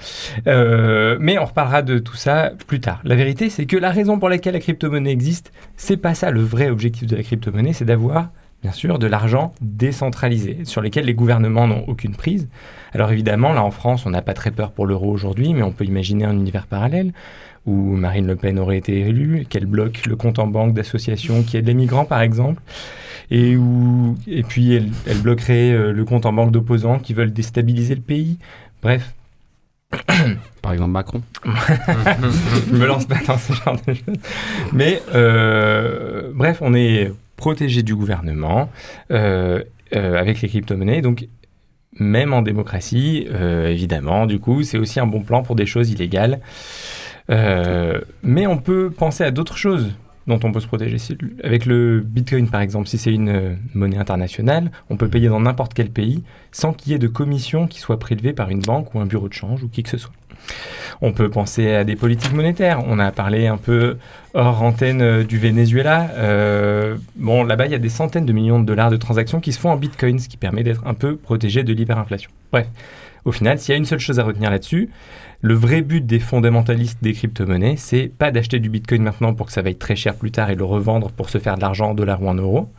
Euh, mais on reparlera de tout ça plus tard. La vérité, c'est que la raison pour laquelle la crypto-monnaie existe, c'est pas ça le vrai objectif de la crypto-monnaie, c'est d'avoir bien sûr, de l'argent décentralisé, sur lesquels les gouvernements n'ont aucune prise. Alors évidemment, là en France, on n'a pas très peur pour l'euro aujourd'hui, mais on peut imaginer un univers parallèle où Marine Le Pen aurait été élue, qu'elle bloque le compte en banque d'associations qui aident les migrants, par exemple, et, où, et puis elle, elle bloquerait euh, le compte en banque d'opposants qui veulent déstabiliser le pays. Bref, *coughs* Par exemple, Macron. *laughs* je me lance pas dans ce genre de choses. Mais euh, bref, on est protégé du gouvernement euh, euh, avec les crypto-monnaies. Donc, même en démocratie, évidemment, du coup, c'est aussi un bon plan pour des choses illégales. Euh, mais on peut penser à d'autres choses dont on peut se protéger. Avec le Bitcoin, par exemple, si c'est une euh, monnaie internationale, on peut payer dans n'importe quel pays sans qu'il y ait de commission qui soit prélevée par une banque ou un bureau de change ou qui que ce soit. On peut penser à des politiques monétaires. On a parlé un peu hors antenne euh, du Venezuela. Bon, là-bas, il y a des centaines de millions de dollars de transactions qui se font en Bitcoin, ce qui permet d'être un peu protégé de l'hyperinflation. Bref, au final, s'il y a une seule chose à retenir là-dessus, le vrai but des fondamentalistes des crypto-monnaies, c'est pas d'acheter du Bitcoin maintenant pour que ça vaille très cher plus tard et le revendre pour se faire de l'argent en dollars ou en euros.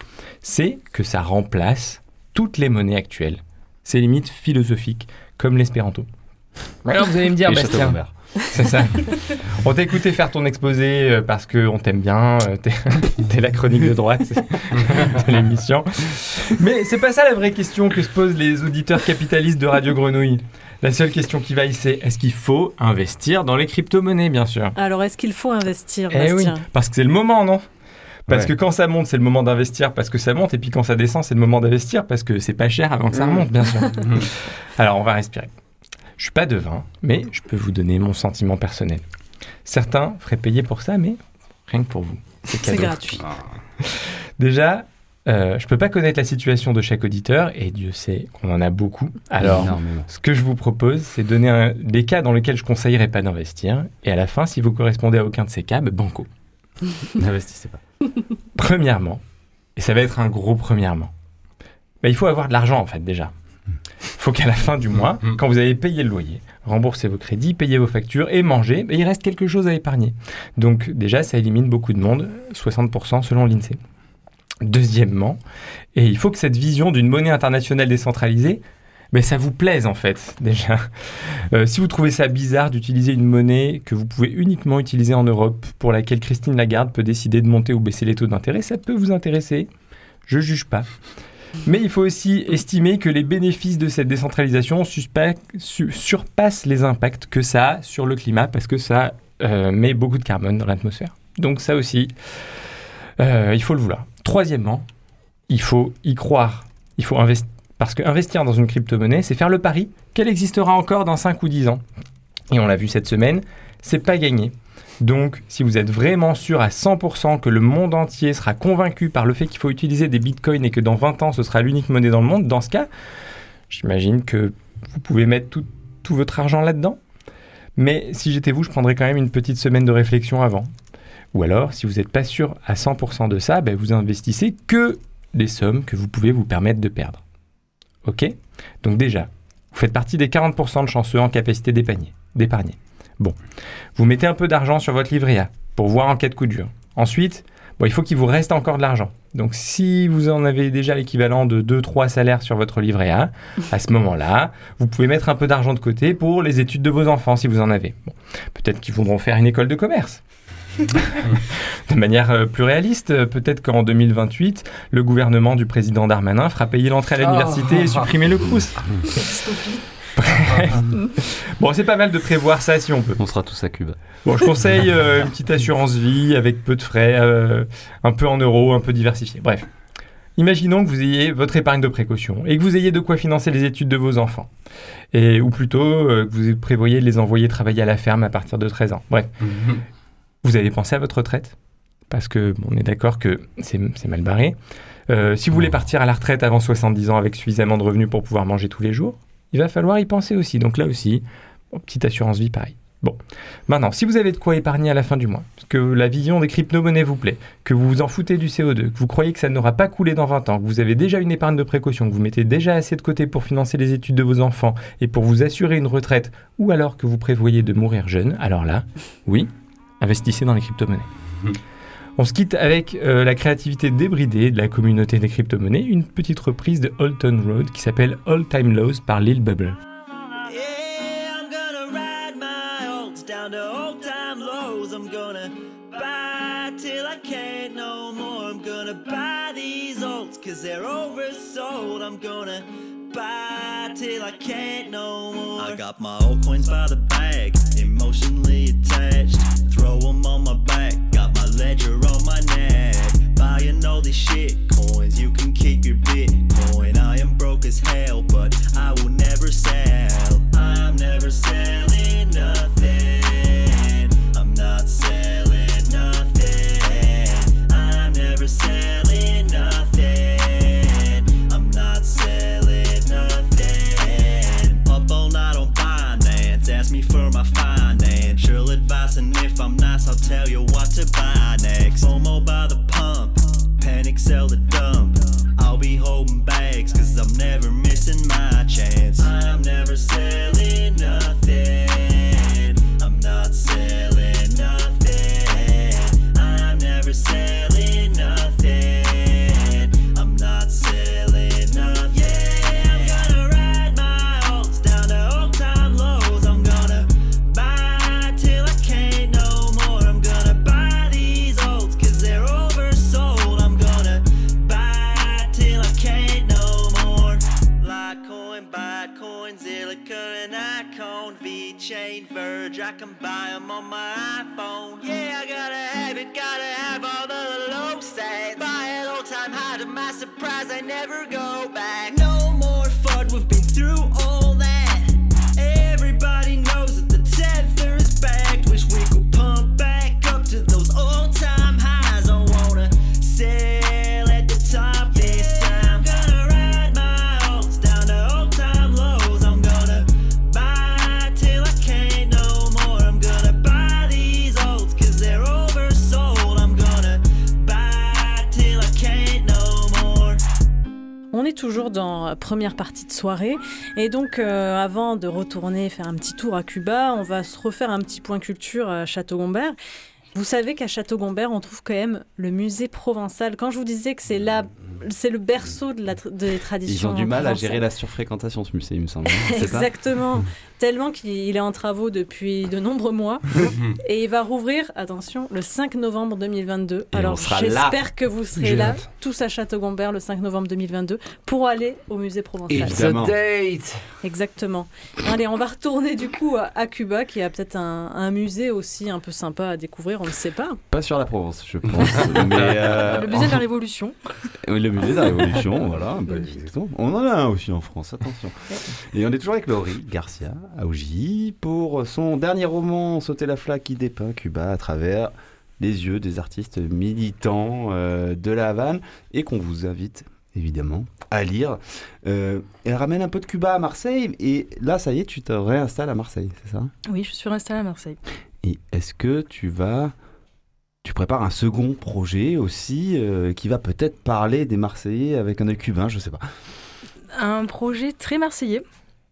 C'est que ça remplace toutes les monnaies actuelles. C'est limite philosophique, comme l'espéranto. Alors vous allez me dire, Bastien, Chateau-Gombert. *laughs* c'est ça. On t'a écouté faire ton exposé euh, parce qu'on t'aime bien, euh, t'es *laughs* t'es la chronique de droite *laughs* de l'émission. Mais c'est pas ça la vraie question que se posent les auditeurs capitalistes de Radio Grenouille. La seule question qui vaille, c'est est-ce qu'il faut investir dans les crypto-monnaies, bien sûr Alors, est-ce qu'il faut investir, Eh oui, Bastien? parce que c'est le moment, non? Parce Ouais. que quand ça monte, c'est le moment d'investir parce que ça monte, et puis quand ça descend, c'est le moment d'investir parce que c'est pas cher avant que ça remonte, bien sûr. *laughs* Alors, on va respirer. Je suis pas devin, mais je peux vous donner mon sentiment personnel. Certains feraient payer pour ça, mais rien que pour vous. C'est gratuit. Déjà, euh, je peux pas connaître la situation de chaque auditeur, et Dieu sait qu'on en a beaucoup. Alors, Énormément. ce que je vous propose, c'est donner un- des cas dans lesquels je conseillerais pas d'investir, et à la fin, si vous correspondez à aucun de ces cas, ben, banco. *laughs* N'investissez pas. *laughs* Premièrement, et ça va être un gros premièrement, bah, il faut avoir de l'argent en fait déjà. Il faut qu'à la fin du mois, Mhm. quand vous avez payé le loyer, remboursé vos crédits, payé vos factures et mangé, bah, il reste quelque chose à épargner. Donc déjà, ça élimine beaucoup de monde, 60% selon l'INSEE. Deuxièmement, et il faut que cette vision d'une monnaie internationale décentralisée, mais ça vous plaise en fait *laughs* déjà. Euh, si vous trouvez ça bizarre d'utiliser une monnaie que vous pouvez uniquement utiliser en Europe, pour laquelle Christine Lagarde peut décider de monter ou baisser les taux d'intérêt, ça peut vous intéresser. Je juge pas. Mais il faut aussi estimer que les bénéfices de cette décentralisation surpassent les impacts que ça a sur le climat parce que ça euh, met beaucoup de carbone dans l'atmosphère. Donc ça aussi, euh, il faut le vouloir. Troisièmement, il faut y croire. Il faut investir. Parce qu'investir dans une crypto-monnaie, c'est faire le pari qu'elle existera encore dans 5 ou 10 ans. Et on l'a vu cette semaine, c'est pas gagné. Donc, si vous êtes vraiment sûr à 100% que le monde entier sera convaincu par le fait qu'il faut utiliser des bitcoins et que dans 20 ans ce sera l'unique monnaie dans le monde, dans ce cas, j'imagine que vous pouvez mettre tout, tout votre argent là-dedans. Mais si j'étais vous, je prendrais quand même une petite semaine de réflexion avant. Ou alors, si vous n'êtes pas sûr à 100% de ça, ben, vous investissez que les sommes que vous pouvez vous permettre de perdre. Ok? Donc déjà, vous faites partie des 40% de chanceux en capacité d'épargner. Bon, vous mettez un peu d'argent sur votre livret A pour voir en cas de coup dur. Ensuite, il faut qu'il vous reste encore de l'argent. Donc si vous en avez déjà l'équivalent de 2-3 salaires sur votre livret A, à ce moment-là, vous pouvez mettre un peu d'argent de côté pour les études de vos enfants si vous en avez. Bon, Peut-être qu'ils voudront faire une école de commerce. *laughs* de manière euh, plus réaliste, euh, peut-être qu'en 2028, le gouvernement du président Darmanin fera payer l'entrée à l'université et supprimer le Crous. *laughs* Bon, c'est pas mal de prévoir ça si on peut. On sera tous à Cuba. Bon, je conseille euh, une petite assurance vie avec peu de frais, euh, un peu en euros, un peu diversifié. Bref. Imaginons que vous ayez votre épargne de précaution et que vous ayez de quoi financer les études de vos enfants. Et, ou plutôt euh, que vous prévoyez de les envoyer travailler à la ferme à partir de 13 ans. Bref. Vous avez pensé à votre retraite? Parce que bon, on est d'accord que c'est mal barré. Euh, si vous voulez partir à la retraite avant 70 ans avec suffisamment de revenus pour pouvoir manger tous les jours, il va falloir y penser aussi. Donc là aussi, bon, petite assurance vie pareil. Bon, maintenant, si vous avez de quoi épargner à la fin du mois, que la vision des crypto-monnaies vous plaît, que vous vous en foutez du CO2, que vous croyez que ça n'aura pas coulé dans 20 ans, que vous avez déjà une épargne de précaution, que vous mettez déjà assez de côté pour financer les études de vos enfants et pour vous assurer une retraite, ou alors que vous prévoyez de mourir jeune, alors là, oui, investissez dans les crypto-monnaies. On se quitte avec euh, la créativité débridée de la communauté des crypto-monnaies, une petite reprise de Old Town Road qui s'appelle All Time Lows par Lil Bubble. Yeah, Buy till I can't no more. I got my old coins by the bag, emotionally attached. Throw 'em on my back, got my ledger on my neck. Buying all these shit coins, you can keep your Bitcoin. I am broke as hell, but I will never sell. I'm never selling nothing. Et donc euh, avant de retourner faire un petit tour à Cuba, on va se refaire un petit point culture à Château-Gombert. Vous savez qu'à Château-Gombert, on trouve quand même le musée provençal. Quand je vous disais que c'est là, c'est le berceau de la tra- des traditions. Ils ont du mal à gérer la surfréquentation, ce musée, il me semble. Ça Exactement. *laughs* Tellement qu'il est en travaux depuis de nombreux mois. *laughs* et il va rouvrir, attention, le 5 novembre 2022. Et Alors j'espère que vous serez là, tous à Château-Gombert, le 5 novembre 2022, pour aller au musée provençal. Évidemment. date Exactement. Allez, on va retourner du coup à, à Cuba, qui a peut-être un, un musée aussi un peu sympa à découvrir, on ne sait pas. Pas sur la Provence, je pense. *laughs* mais, euh, Le musée de la Révolution. Oui, le musée de la Révolution, *laughs* voilà. bah. On en a un aussi en France, attention. *laughs* Et on est toujours avec Laurie Garcia Aouji pour son dernier roman, Sauter la flaque, qui dépeint Cuba à travers les yeux des artistes militants euh, de la Havane et qu'on vous invite évidemment à lire. Euh, elle ramène un peu de Cuba à Marseille et là, ça y est, tu te réinstalles à Marseille, c'est ça? Oui, je suis installée à Marseille. Et est-ce que tu vas. Tu prépares un second projet aussi euh, qui va peut-être parler des Marseillais avec un œil cubain, je sais pas. Un projet très marseillais,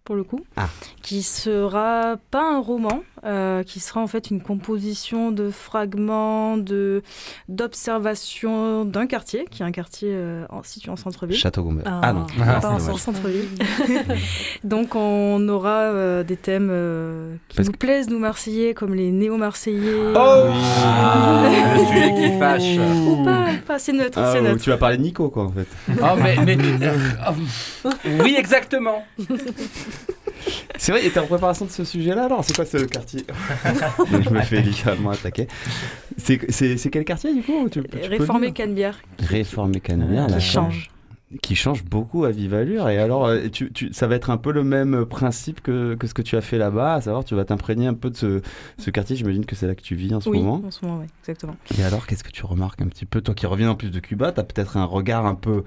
pour le coup, Ah. qui sera pas un roman, euh, qui sera en fait une composition de fragments, de d'observations d'un quartier, qui est un quartier euh, en, situé en centre-ville. Château-Gombert. Ah, Ah non. pas Ah, en c'est dommage. centre-ville. *laughs* *laughs* Donc on aura euh, des thèmes euh, qui Parce nous plaisent, nous Marseillais, comme les néo-Marseillais. Oh Ah, le sujet qui fâche. Ou pas, pas, c'est neutre, Ah, c'est ou neutre. tu vas parler de Nico, quoi, en fait. Oh, mais, mais *laughs* oui, exactement. C'est vrai, et t'es en préparation de ce sujet-là, alors C'est quoi ce quartier? Donc, *laughs* Je me fais littéralement attaquer. C'est quel quartier, du coup tu, tu dire Canebière. Réformer Canebière, Qui change. Qui change beaucoup à vive allure. Et alors, euh, tu, tu- ça va être un peu le même principe que, que ce que tu as fait là-bas, à savoir, tu vas t'imprégner un peu de ce, ce quartier. J'imagine que c'est là que tu vis en ce oui, moment. en ce moment, oui, exactement. Et alors, qu'est-ce que tu remarques un petit peu? Toi qui reviens en plus de Cuba, tu as peut-être un regard un peu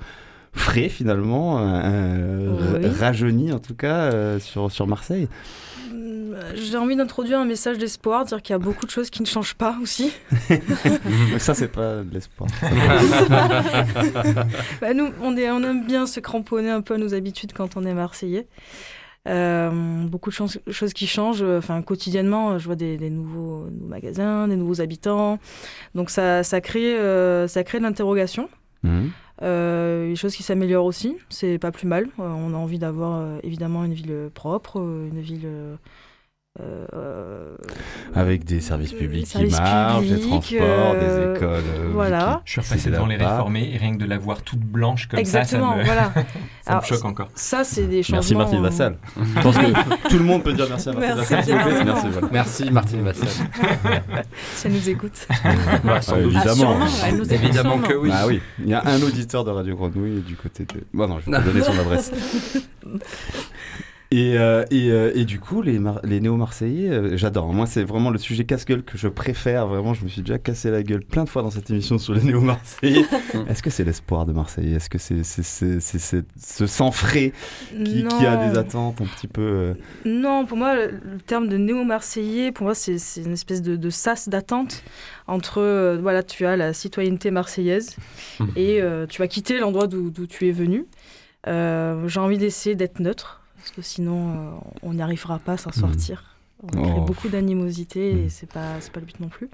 frais finalement, euh, Oui. rajeuni en tout cas, euh, sur, sur Marseille. Hum, J'ai envie d'introduire un message d'espoir, dire qu'il y a beaucoup de choses qui ne changent pas aussi. *laughs* Ça, c'est pas de l'espoir. *laughs* Bah, nous, on, est, on aime bien se cramponner un peu à nos habitudes quand on est Marseillais. Euh, beaucoup de choses, choses qui changent. Enfin, quotidiennement, je vois des, des nouveaux, nouveaux magasins, des nouveaux habitants. Donc ça, ça crée, euh, ça crée de l'interrogation. Mhm. Euh, les choses qui s'améliorent aussi, c'est pas plus mal. Euh, on a envie d'avoir euh, évidemment une ville propre, une ville euh, euh, Avec des services publics qui marchent, des transports, euh, des écoles. euh, voilà. Je suis repassé devant les réformés et rien que de la voir toute blanche comme Exactement, ça, ça me, voilà. *laughs* ça Alors, me choque encore. Ça, c'est des changements. Merci Martine Vassal. *laughs* Je pense que tout le monde peut dire merci à Martine Merci, Vassal. vous énormément. Merci, voilà. Merci Martine Vassal. *laughs* Si elle nous écoute. Bah, évidemment. Ah, sûrement, nous Évidemment sûrement. que oui. Bah oui. Il y a un auditeur de Radio Grenouille du côté de. Bon, non, je vais pas donner son adresse. Et, euh, et, euh, et du coup, les, Mar- les néo-marseillais, euh, j'adore. Moi, c'est vraiment le sujet casse-gueule que je préfère. Vraiment, je me suis déjà cassé la gueule plein de fois dans cette émission sur les néo-marseillais. *laughs* Est-ce que c'est l'espoir de Marseille Est-ce que c'est c'est ce sang frais qui, qui a des attentes un petit peu. Non, pour moi, le, terme de néo-marseillais, pour moi, c'est une espèce de, de sas d'attente entre, voilà, tu as la citoyenneté marseillaise *laughs* et tu vas quitter l'endroit d'où tu es venu. J'ai envie d'essayer d'être neutre, parce que sinon, euh, on n'y arrivera pas à s'en sortir. On crée Oh. beaucoup d'animosité et c'est pas, c'est pas le but non plus.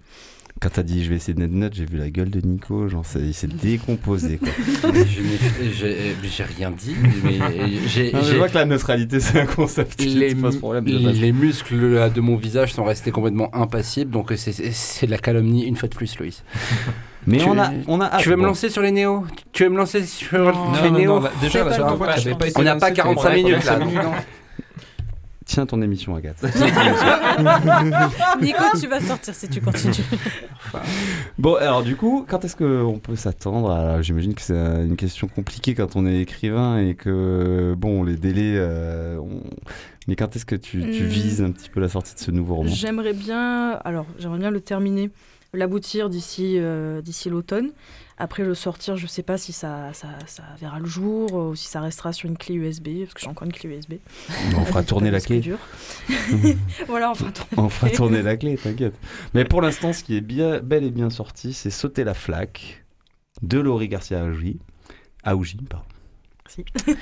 Quand t'as dit je vais essayer d'être neutre, j'ai vu la gueule de Nico, genre il s'est décomposé quoi. *laughs* Je n'ai- j'ai rien dit, mais j'ai. Je vois que la neutralité c'est un concept qui les, pose problème. de les muscles là, de mon visage sont restés complètement impassibles, donc c'est- de la calomnie une fois de plus, Loïs. Mais Tu- on a, on a. Tu veux me lancer sur les néos? Tu veux me lancer sur Non, les non, néos? non, déjà, la dernière fois, t'avais pas été On n'a pas t'avais 45 pas minutes là. *laughs* 45 minutes. non. Tiens ton émission, Agathe. *laughs* Nico, tu vas sortir si tu continues. bon, alors du coup, quand est-ce qu'on peut s'attendre à... J'imagine que c'est une question compliquée quand on est écrivain et que, bon, les délais... euh, on- Mais quand est-ce que tu, tu Hmm. vises un petit peu la sortie de ce nouveau roman? J'aimerais bien, alors j'aimerais bien le terminer, l'aboutir d'ici euh, d'ici l'automne. Après le sortir, je sais pas si ça, ça, ça verra le jour euh, ou si ça restera sur une clé USB, parce que j'ai encore une clé USB. On fera tourner la clé. dur. *laughs* voilà, on fera tourner. On fera tourner la clé, t'inquiète. Mais pour l'instant, ce qui est bien, bel et bien sorti, c'est Sauter la flaque de Laurie Garcia Aouji, Aouji, pardon. *laughs*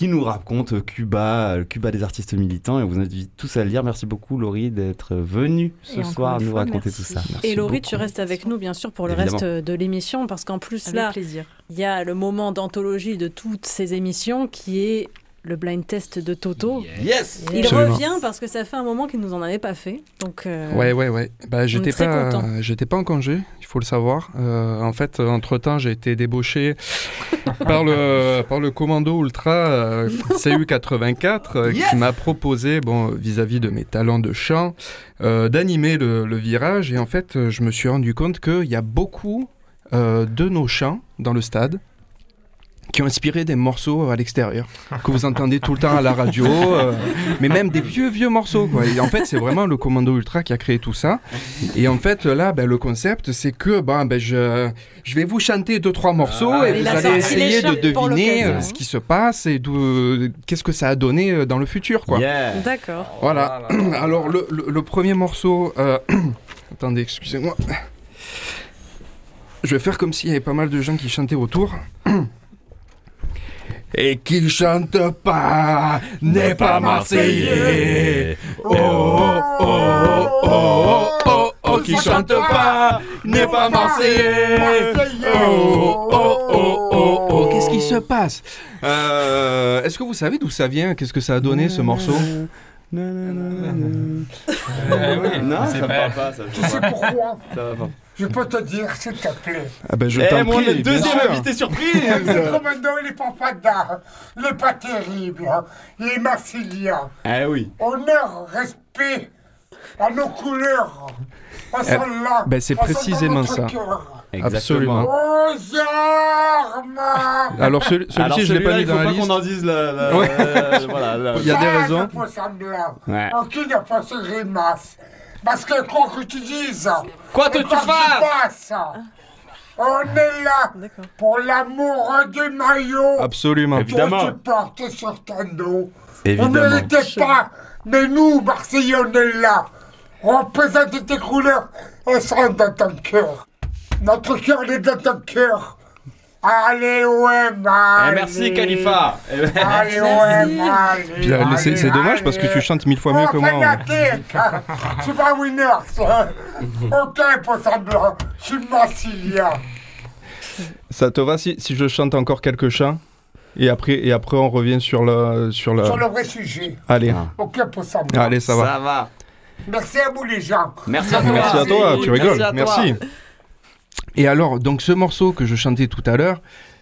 qui nous raconte Cuba, le Cuba des artistes militants. Et on vous invite tous à le lire. Merci beaucoup, Laurie, d'être venue ce Et soir nous fois, raconter merci. tout ça. Et Laurie, tu restes avec nous, bien sûr, pour le Évidemment. reste de l'émission, parce qu'en plus, Avec là, plaisir. il y a le moment d'anthologie de toutes ces émissions qui est le blind test de Toto. Yes Il Absolument. revient parce que ça fait un moment qu'il nous en avait pas fait. Donc, euh, Ouais, ouais, ouais. Bah, j'étais pas, j'étais pas en congé, il faut le savoir. Euh, en fait, entre temps, j'ai été débauché *laughs* par le par le commando ultra euh, *laughs* CU84 euh, qui m'a proposé, bon, vis-à-vis de mes talents de chant, euh, d'animer le, le virage. Et en fait, je me suis rendu compte qu'il y a beaucoup euh, de nos chants dans le stade qui ont inspiré des morceaux à l'extérieur, que vous entendez tout le temps à la radio, euh, mais même des vieux, vieux morceaux. Quoi. Et en fait, c'est vraiment le Commando Ultra qui a créé tout ça. Et en fait, là, ben, le concept, c'est que ben, ben, je, je vais vous chanter deux, trois morceaux Ah, et vous allez essayer de deviner euh, ce qui se passe et qu'est-ce que ça a donné euh, dans le futur. Quoi. D'accord. Voilà. *clears throat* Alors, le, le- le premier morceau. euh, *clears throat* Attendez, excusez-moi. Je vais faire comme s'il y avait pas mal de gens qui chantaient autour. *clears throat* Et qui chante pas n'est pas marseillais. Oh, oh, oh, oh, oh, oh, qui chante pas n'est pas marseillais. Oh, oh, oh, oh, oh, qu'est-ce qui se passe? Euh, Est-ce que vous savez d'où ça vient? Qu'est-ce que ça a donné ce morceau? Non, c'est ça pas- va pas. Ça, Tu sais pourquoi. Ça va pas. Je peux te dire, s'il te plaît. Ah ben je Eh, prie, bien deuxième invité surprise Le commandant, il est pas fada. Il est pas terrible. hein. Il est marsilien. Ah oui. Honneur, respect à nos couleurs. Sont Eh, là. ben, c'est précisément ça. cœur. Absolument. Aux armes Alors celui- celui-ci, Alors, je l'ai pas mis il dans faut la pas liste. qu'on en dise la. la- Ouais. la- voilà, la- Il y a des Pas raisons. qui n'a pas ce grimace Parce que quoi que tu dises, Quoi que tu fasses. on est là pour l'amour du maillot Absolument. que Évidemment. tu portes sur ton dos. Évidemment. Vous ne méritez pas, mais nous, Marseillais, on est là. Représente tes couleurs, elles seront dans ton cœur. Notre cœur est dans ton cœur. Allez, ouais, Eh, merci, Khalifa. Eh Allez, *laughs* ouais, c'est dommage parce que tu chantes mille fois mieux que moi. hein. Je suis pas winner, ça. Aucun pour semblant. Je suis Massilia. Ça te va si, si je chante encore quelques chants et après, et après on revient sur le... Sur le... Sur le vrai sujet. Allez. Aucun pour semblant. Allez, ça va. Ça va. Merci à vous, les gens. Merci à toi. Merci à toi, tu rigoles. Merci à toi. Merci. Et alors, donc ce morceau que je chantais tout à l'heure,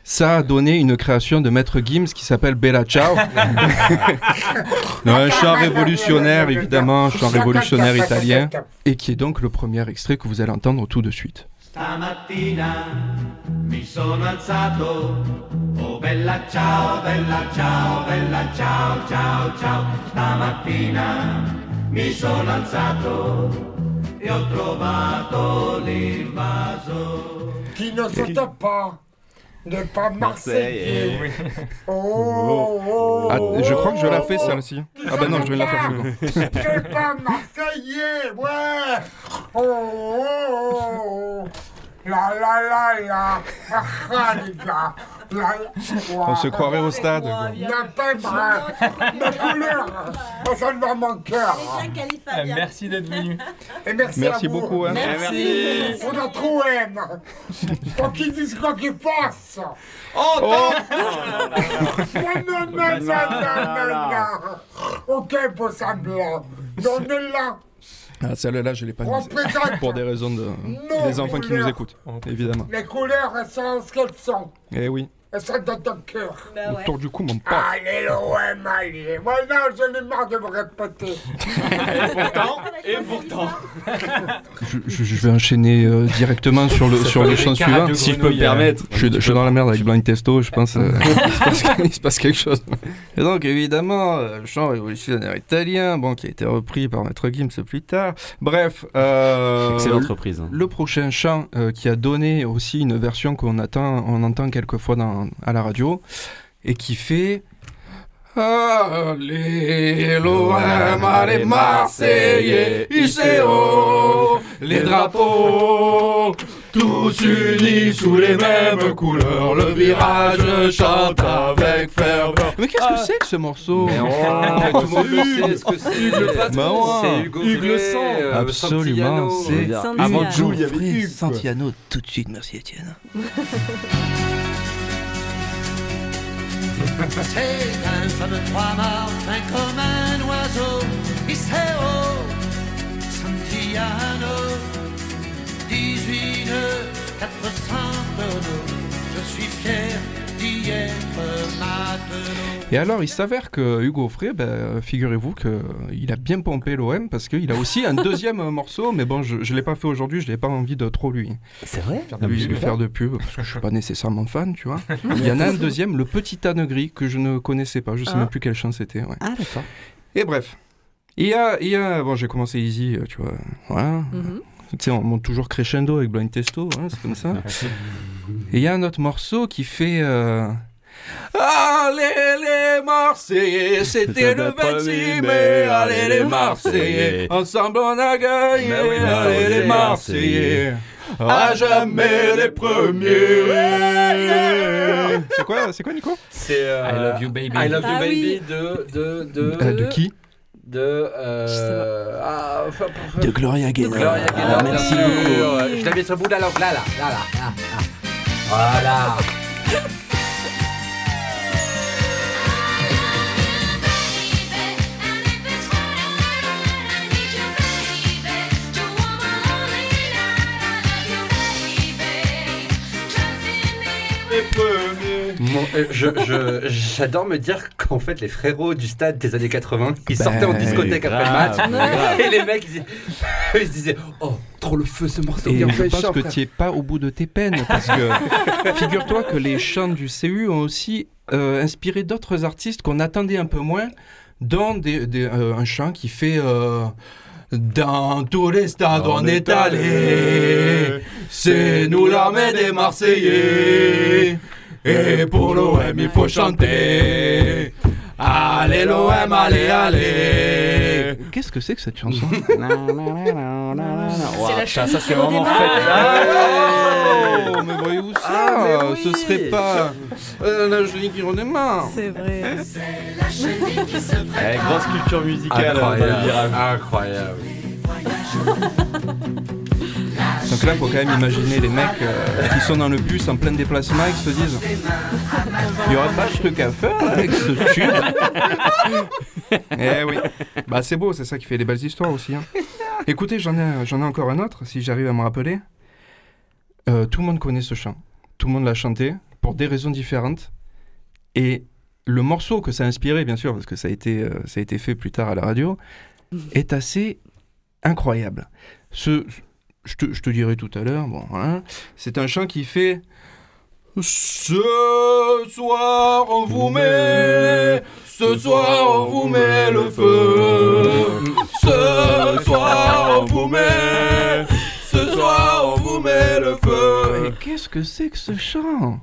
ça a donné une création de Maître Gims qui s'appelle Bella Ciao. *laughs* Un chant révolutionnaire, évidemment, un chant révolutionnaire italien, et qui est donc le premier extrait que vous allez entendre tout de suite. Stamattina mi sono alzato, oh bella ciao, bella ciao, bella ciao, ciao, ciao. Stamattina mi sono alzato e ho trovato l'invaso. Qui ne saute pas n'est pas Marseillais. *laughs* Oh, oh, Ah, je crois que je la oh, fais oh. celle-ci. Ah bah non, je vais la faire. *laughs* C'est pas Marseillais, ouais. Oh, oh, oh, oh. La la la la. Ah, ah, les gars. La, la. On se croirait au stade. quoi. La pèbre, la couleur, ça me va mon cœur. Euh, Merci d'être venu. Et merci, Merci à vous. beaucoup, hein. Merci. On a trop aime. Faut qu'ils disent quoi qu'ils fassent. Oh, Non, non, non, non, non, non. Aucun pour semblant. Mais On est là. Ah, celle-là, je l'ai pas mise. Représente. Pour des raisons de... Des enfants qui nous écoutent, évidemment. Les couleurs, elles sont ce qu'elles sont. Eh oui. Elles sont dans ton cœur. Autour du cou, mon pote. Allez, l'OM, allez. Moi, non, j'en ai marre de me répéter. Et pourtant, et pourtant. Je, je- je vais enchaîner euh, directement sur le, Ça sur le chant suivant. Si je peux me permettre. Je suis, je suis dans la merde avec Blind Testo, je pense. euh, *laughs* il, se passe, il se passe quelque chose. Et donc, évidemment, euh, le chant révolutionnaire italien, bon, qui a été repris par Maître Gims plus tard. Bref. euh, Excellente le- reprise, hein. Le prochain chant euh, qui a donné aussi une version qu'on attend, on entend quelquefois dans, à la radio et qui fait. Allez, l'OM, allez, Marseillais, haut les drapeaux, tous unis sous les mêmes couleurs, le virage chante avec ferveur. Mais qu'est-ce que c'est que ce morceau Mais oh, tout le monde le sait ce que c'est. Hugues le patron, ouais. C'est Hugo Hugues le Frey, sang. euh, Absolument, c'est avant Jules, il y Hugues, avait Hugues. Santiano, tout de suite, merci Étienne. *laughs* C'est un fameux trois morts, fin comme un oiseau. Iseo, Santillano, 18 nœuds, 400 tonneaux. Je suis fier. Et alors, il s'avère que Hugo Frey, ben, figurez-vous qu'il a bien pompé l'OM parce qu'il a aussi un deuxième *laughs* morceau, mais bon, je ne l'ai pas fait aujourd'hui, je n'ai pas envie de trop lui, C'est vrai lui, lui faire de pub parce que je suis pas nécessairement fan, tu vois. *laughs* Il y en a un deuxième, le petit âne gris, que je ne connaissais pas, je sais Ah. même plus quelle chance c'était. ouais. Ah, d'accord. Et bref. Il y a, il y a- bon, j'ai commencé easy, tu vois, voilà. Mhm. Tu sais, on monte toujours crescendo avec Blind Testo, hein, c'est comme ça. *laughs* Et il y a un autre morceau qui fait. euh, Allez les Marseillais, c'était le 26 mai. Allez les Marseillais, ensemble on a gagné. Oui, bah Allez oui, les Marseillais, à jamais les premiers. C'est quoi, c'est quoi Nico? C'est euh, I love you, baby. I love you Ah baby de de de Euh, De qui? De euh, ah, enfin, De Gloria Gaynor. Gloria Ah, Gaynor, merci sûr. beaucoup. Je l'avais sur le bout de la langue là là là là. là, là. Voilà. J'adore me dire qu'en fait les frérots du stade des années 80 ils Ben, sortaient en discothèque après le match. Grave. et les mecs ils, *laughs* se disaient oh trop le feu ce morceau Et je pense que tu n'es pas au bout de tes peines, parce que *laughs* figure-toi que les chants du CU ont aussi euh, inspiré d'autres artistes qu'on attendait un peu moins, dont des, des- euh, un chant qui fait... euh, dans tous les stades on, est allé, c'est nous l'armée des Marseillais, et pour l'OM il faut chanter, allez l'OM, allez, allez. qu'est-ce que c'est que cette chanson C'est la chanson ça c'est vraiment fait. Ah Oh, mais voyez-vous ça Ah, mais oui. Ce serait pas euh, la chenille qui redémarre. C'est vrai. Eh, grosse culture musicale virage. Incroyable. *laughs* Donc là, faut quand même imaginer les mecs euh, qui sont dans le bus en plein déplacement et qui se disent Il y aurait pas de truc à faire avec ce tube *laughs* Eh oui. Bah, c'est beau, c'est ça qui fait les belles histoires aussi. hein. Écoutez, j'en ai, j'en ai encore un autre, si j'arrive à me rappeler. Euh, tout le monde connaît ce chant. Tout le monde l'a chanté pour des raisons différentes. Et le morceau que ça a inspiré, bien sûr, parce que ça a été, euh, ça a été fait plus tard à la radio, est assez incroyable. Ce, je, te, je te dirai tout à l'heure, bon, voilà. c'est un chant qui fait Ce soir on vous met, ce soir on vous met le feu, ce soir on vous met, ce soir on vous met le feu. Mais qu'est-ce que c'est que ce chant?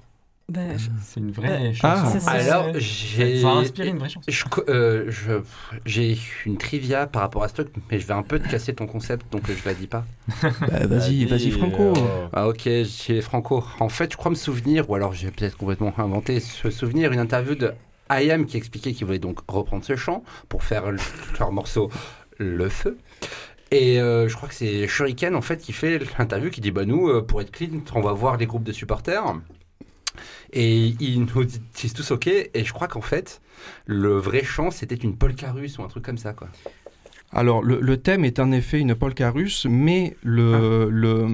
Ben, C'est une vraie Ah. chanson. C'est ça. Alors, Ça j'ai. a inspiré une vraie chanson. Euh, je- J'ai une trivia par rapport à ce truc, mais je vais un peu te casser ton concept, donc euh, je la dis pas. Bah, Vas-y, vas-y Franco. Ah ok, j'ai Franco. En fait, je crois me souvenir, ou alors j'ai peut-être complètement inventé, ce souvenir, une interview de IAM qui expliquait qu'il voulait donc reprendre ce chant pour faire le- leur morceau Le Feu. Et euh, je crois que c'est Shuriken en fait qui fait l'interview qui dit bah nous euh, pour être clean on va voir les groupes de supporters et ils nous disent tous ok et je crois qu'en fait le vrai chant c'était une polka russe ou un truc comme ça quoi. Alors, le, le thème est en effet une polka russe, mais le, le,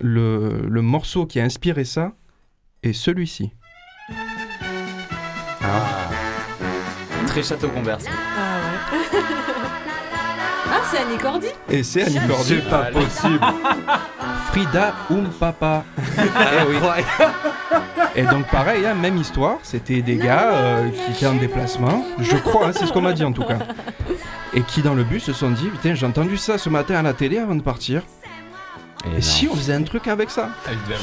le, le morceau qui a inspiré ça est celui-ci. Très château converse. Ah ouais. *laughs* ah, c'est Annie Cordy Et c'est Annie Cordy. C'est pas possible. Frida Um Papa. *laughs* Eh oui. Et donc pareil, hein, même histoire, c'était des gars euh, qui étaient en déplacement, je crois, hein, c'est ce qu'on m'a dit en tout cas, et qui dans le bus se sont dit, putain j'ai entendu ça ce matin à la télé avant de partir, et, si on faisait un truc avec ça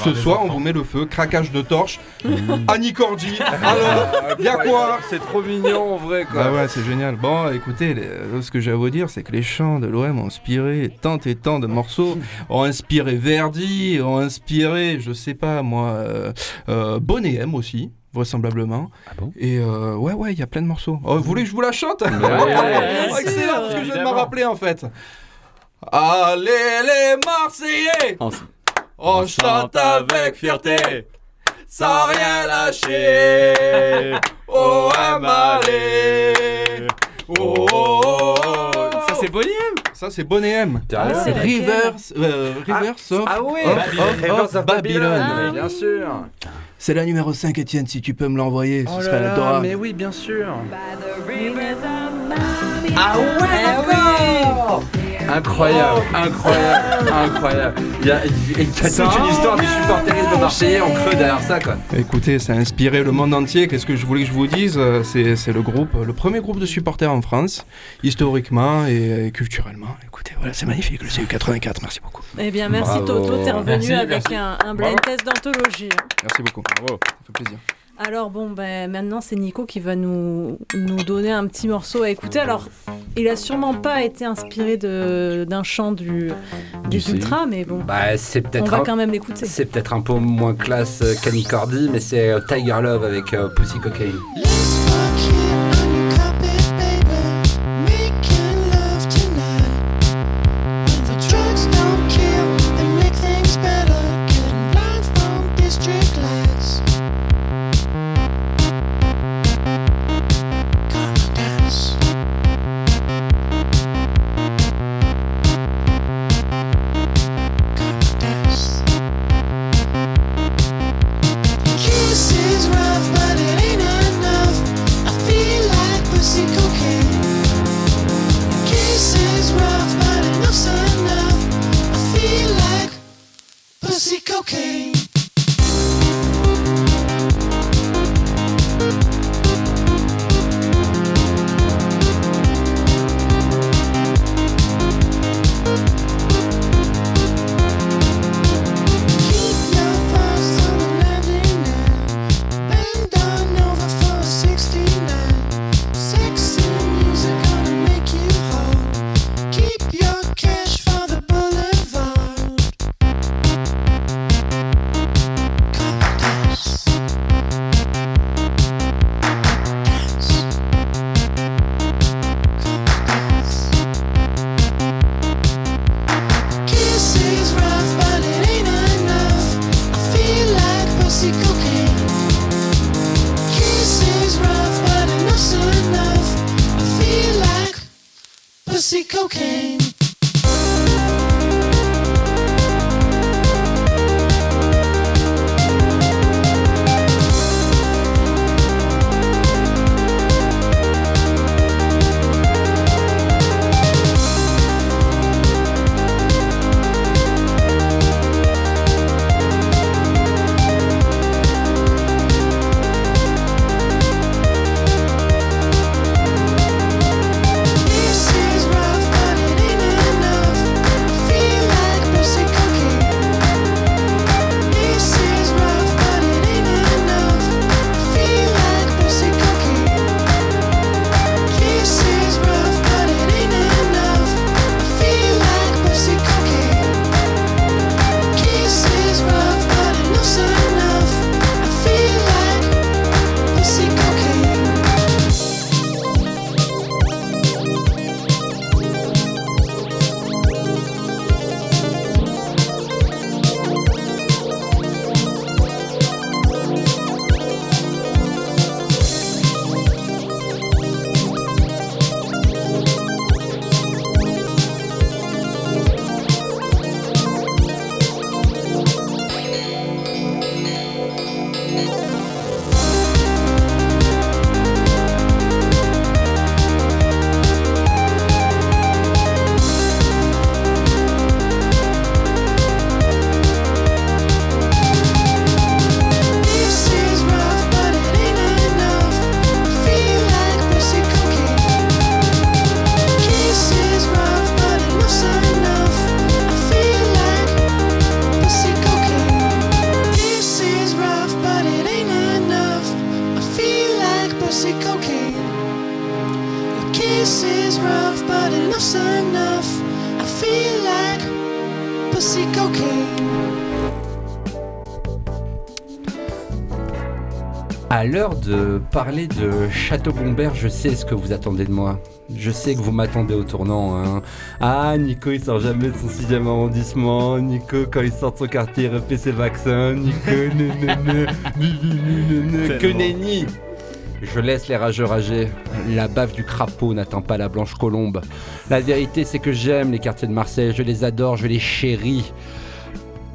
Ce soir on vous met le feu, craquage de torche, Annie Cordy, alors, y'a quoi C'est trop mignon en vrai quoi. Bah ouais, c'est génial. Bon, écoutez, les- euh, ce que j'ai à vous dire, c'est que les chants de l'OM ont inspiré tant et tant de morceaux, ont inspiré Verdi, ont inspiré, je sais pas moi, euh, euh, Bonnet M aussi. Vraisemblablement. Ah bon? Et euh, ouais, ouais, il y a plein de morceaux. Oh, vous voulez que je vous la chante? Ouais, Oh, bien *laughs* Excellent, parce que je viens de Évidemment. me rappeler en fait. Allez les Marseillais On- On chante avec fierté sans rien lâcher. *laughs* OM allez Oh, oh, oh, oh. Ça c'est Bonnie M. Ça c'est Bonnet M. Ah, c'est euh, of, Ah ouais, of- Babylone. of- Rivers of of Babylon. Babylon, bien sûr. C'est la numéro 5 Étienne, si tu peux me l'envoyer, ce Oh serait adorable. mais oui, bien sûr. Ah ouais, Incroyable, incroyable, incroyable. Il y a, il y a toute une histoire du supporterisme marseillais en creux derrière ça, quoi. Écoutez, ça a inspiré le monde entier. Qu'est-ce que je voulais que je vous dise Euh, C'est le groupe, le premier groupe de supporters en France, historiquement et, et culturellement. Écoutez, voilà, c'est magnifique, le CU84. Merci beaucoup. Eh bien, merci Bravo. Toto, t'es revenu Merci, avec merci. un, un blind Bravo. test d'anthologie. hein. Merci beaucoup. Bravo, ça fait plaisir. Alors bon, ben, maintenant c'est Nico qui va nous, nous donner un petit morceau à écouter. Alors, il a sûrement pas été inspiré d'un chant du, du Ultra, mais bon, Bah, c'est on peut-être va un, quand même l'écouter. c'est peut-être un peu moins classe euh, qu'Annie Cordy, mais c'est euh, Tiger Love avec euh, Pussy Cocaine. À l'heure de parler de Château Gombert, je sais ce que vous attendez de moi. Je sais que vous m'attendez au tournant. Hein. Ah, Nico, il sort jamais de son 6 arrondissement. Nico, quand il sort de son quartier, il ses vaccins. Nico, *laughs* ne, ne, ne, ne, ne, ne, ne, que nenni Je laisse les rageux rager. La bave du crapaud n'atteint pas la blanche colombe. La vérité, c'est que j'aime les quartiers de Marseille. Je les adore, je les chéris.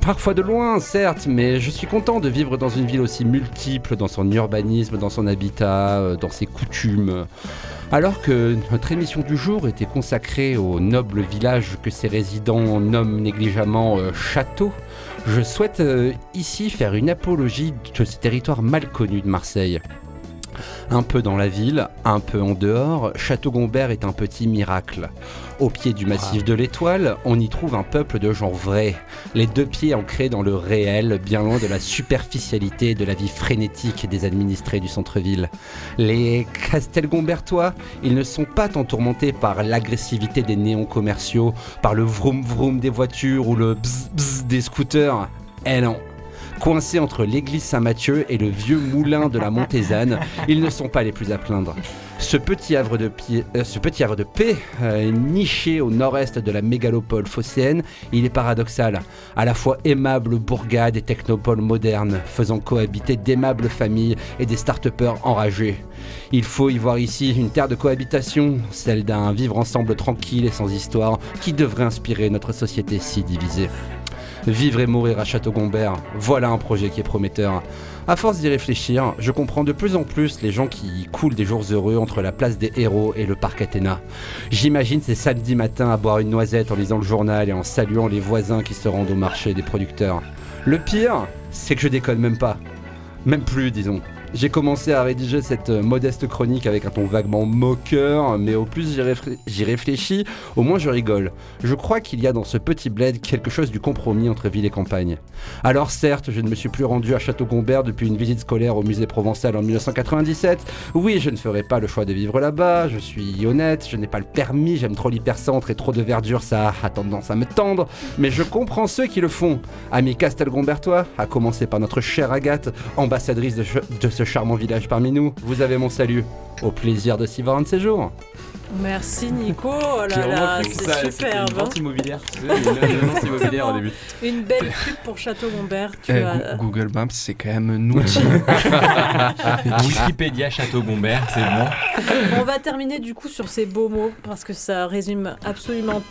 Parfois de loin, certes, mais je suis content de vivre dans une ville aussi multiple, dans son urbanisme, dans son habitat, euh, dans ses coutumes. Alors que notre émission du jour était consacrée au noble village que ses résidents nomment négligemment euh, château, je souhaite euh, ici faire une apologie de ce territoire mal connu de Marseille. Un peu dans la ville, un peu en dehors, Château-Gombert est un petit miracle. Au pied du massif de l'Étoile, on y trouve un peuple de gens vrais, les deux pieds ancrés dans le réel, bien loin de la superficialité de la vie frénétique des administrés du centre-ville. Les Castelgombertois, ils ne sont pas tant tourmentés par l'agressivité des néons commerciaux, par le vroom vroom des voitures ou le bzz bzz des scooters. Eh non, Coincés entre l'église Saint-Mathieu et le vieux moulin de la Montésane, ils ne sont pas les plus à plaindre. Ce petit havre de, euh, paix, euh, niché au nord-est de la mégalopole phocéenne, il est paradoxal. À la fois aimable bourgade et technopole moderne, faisant cohabiter d'aimables familles et des start-upers enragés. Il faut y voir ici une terre de cohabitation, celle d'un vivre ensemble tranquille et sans histoire, qui devrait inspirer notre société si divisée. Vivre et mourir à Château-Gombert, voilà un projet qui est prometteur. À force d'y réfléchir, je comprends de plus en plus les gens qui coulent des jours heureux entre la place des héros et le parc Athéna. J'imagine ces samedis matins à boire une noisette en lisant le journal et en saluant les voisins qui se rendent au marché des producteurs. Le pire, c'est que je déconne même pas. Même plus, disons. J'ai commencé à rédiger cette euh, modeste chronique avec un ton vaguement moqueur, mais au plus j'y réflé- j'y réfléchis, au moins je rigole. Je crois qu'il y a dans ce petit bled quelque chose du compromis entre ville et campagne. Alors certes, je ne me suis plus rendu à Château-Gombert depuis une visite scolaire au musée provençal en 1997. Oui, je ne ferai pas le choix de vivre là-bas, je suis honnête, je n'ai pas le permis, j'aime trop l'hypercentre et trop de verdure, ça a tendance à me tendre, mais je comprends ceux qui le font. Amis Castelgombertois, à commencer par notre chère Agathe, ambassadrice de, de ce charmant village parmi nous, vous avez mon salut. Au plaisir de s'y voir un de ces jours. Merci Nico, oh là là, c'est superbe. une hein. vente immobilière. tu sais, une annonce immobilière au début. Une belle pub pour Château Gombert. Tu Eh, as- Google Maps, c'est quand même un outil. *laughs* Wikipédia Château Gombert, c'est bon. On va terminer du coup sur ces beaux mots parce que ça résume absolument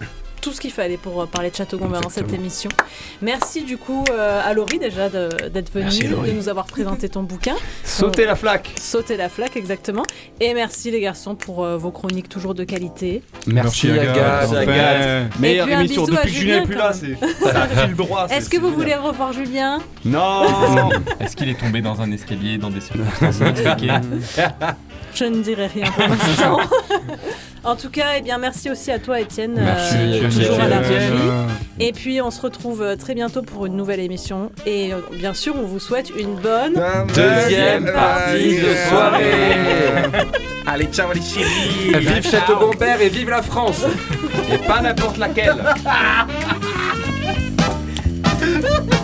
tout ce qu'il fallait pour euh, parler de Château Gombert dans cette émission. Merci du coup euh, à Laurie déjà d'être venue, de nous avoir présenté ton bouquin. Sauter la flaque. Sauter la flaque, exactement. Et merci les garçons pour euh, vos chroniques toujours de qualité. Merci, Merci, Agathe. Agathe. Enfin, Et Meilleure émission. Depuis que Julien Julien, est plus là, c'est ça file droit. Est-ce que vous génial. voulez revoir Julien? Non Est-ce qu'il est tombé dans un escalier dans des circonstances *laughs* inexpliquées? Je ne dirai rien pour *laughs* l'instant. en tout cas, eh bien, merci aussi à toi, Étienne. Euh, merci, à la Et puis, on se retrouve euh, très bientôt pour une nouvelle émission. Et euh, bien sûr, on vous souhaite une bonne deuxième partie de soirée. Allez, ciao les chéris. Vive Château Bombert et vive la France. et pas n'importe laquelle. *laughs*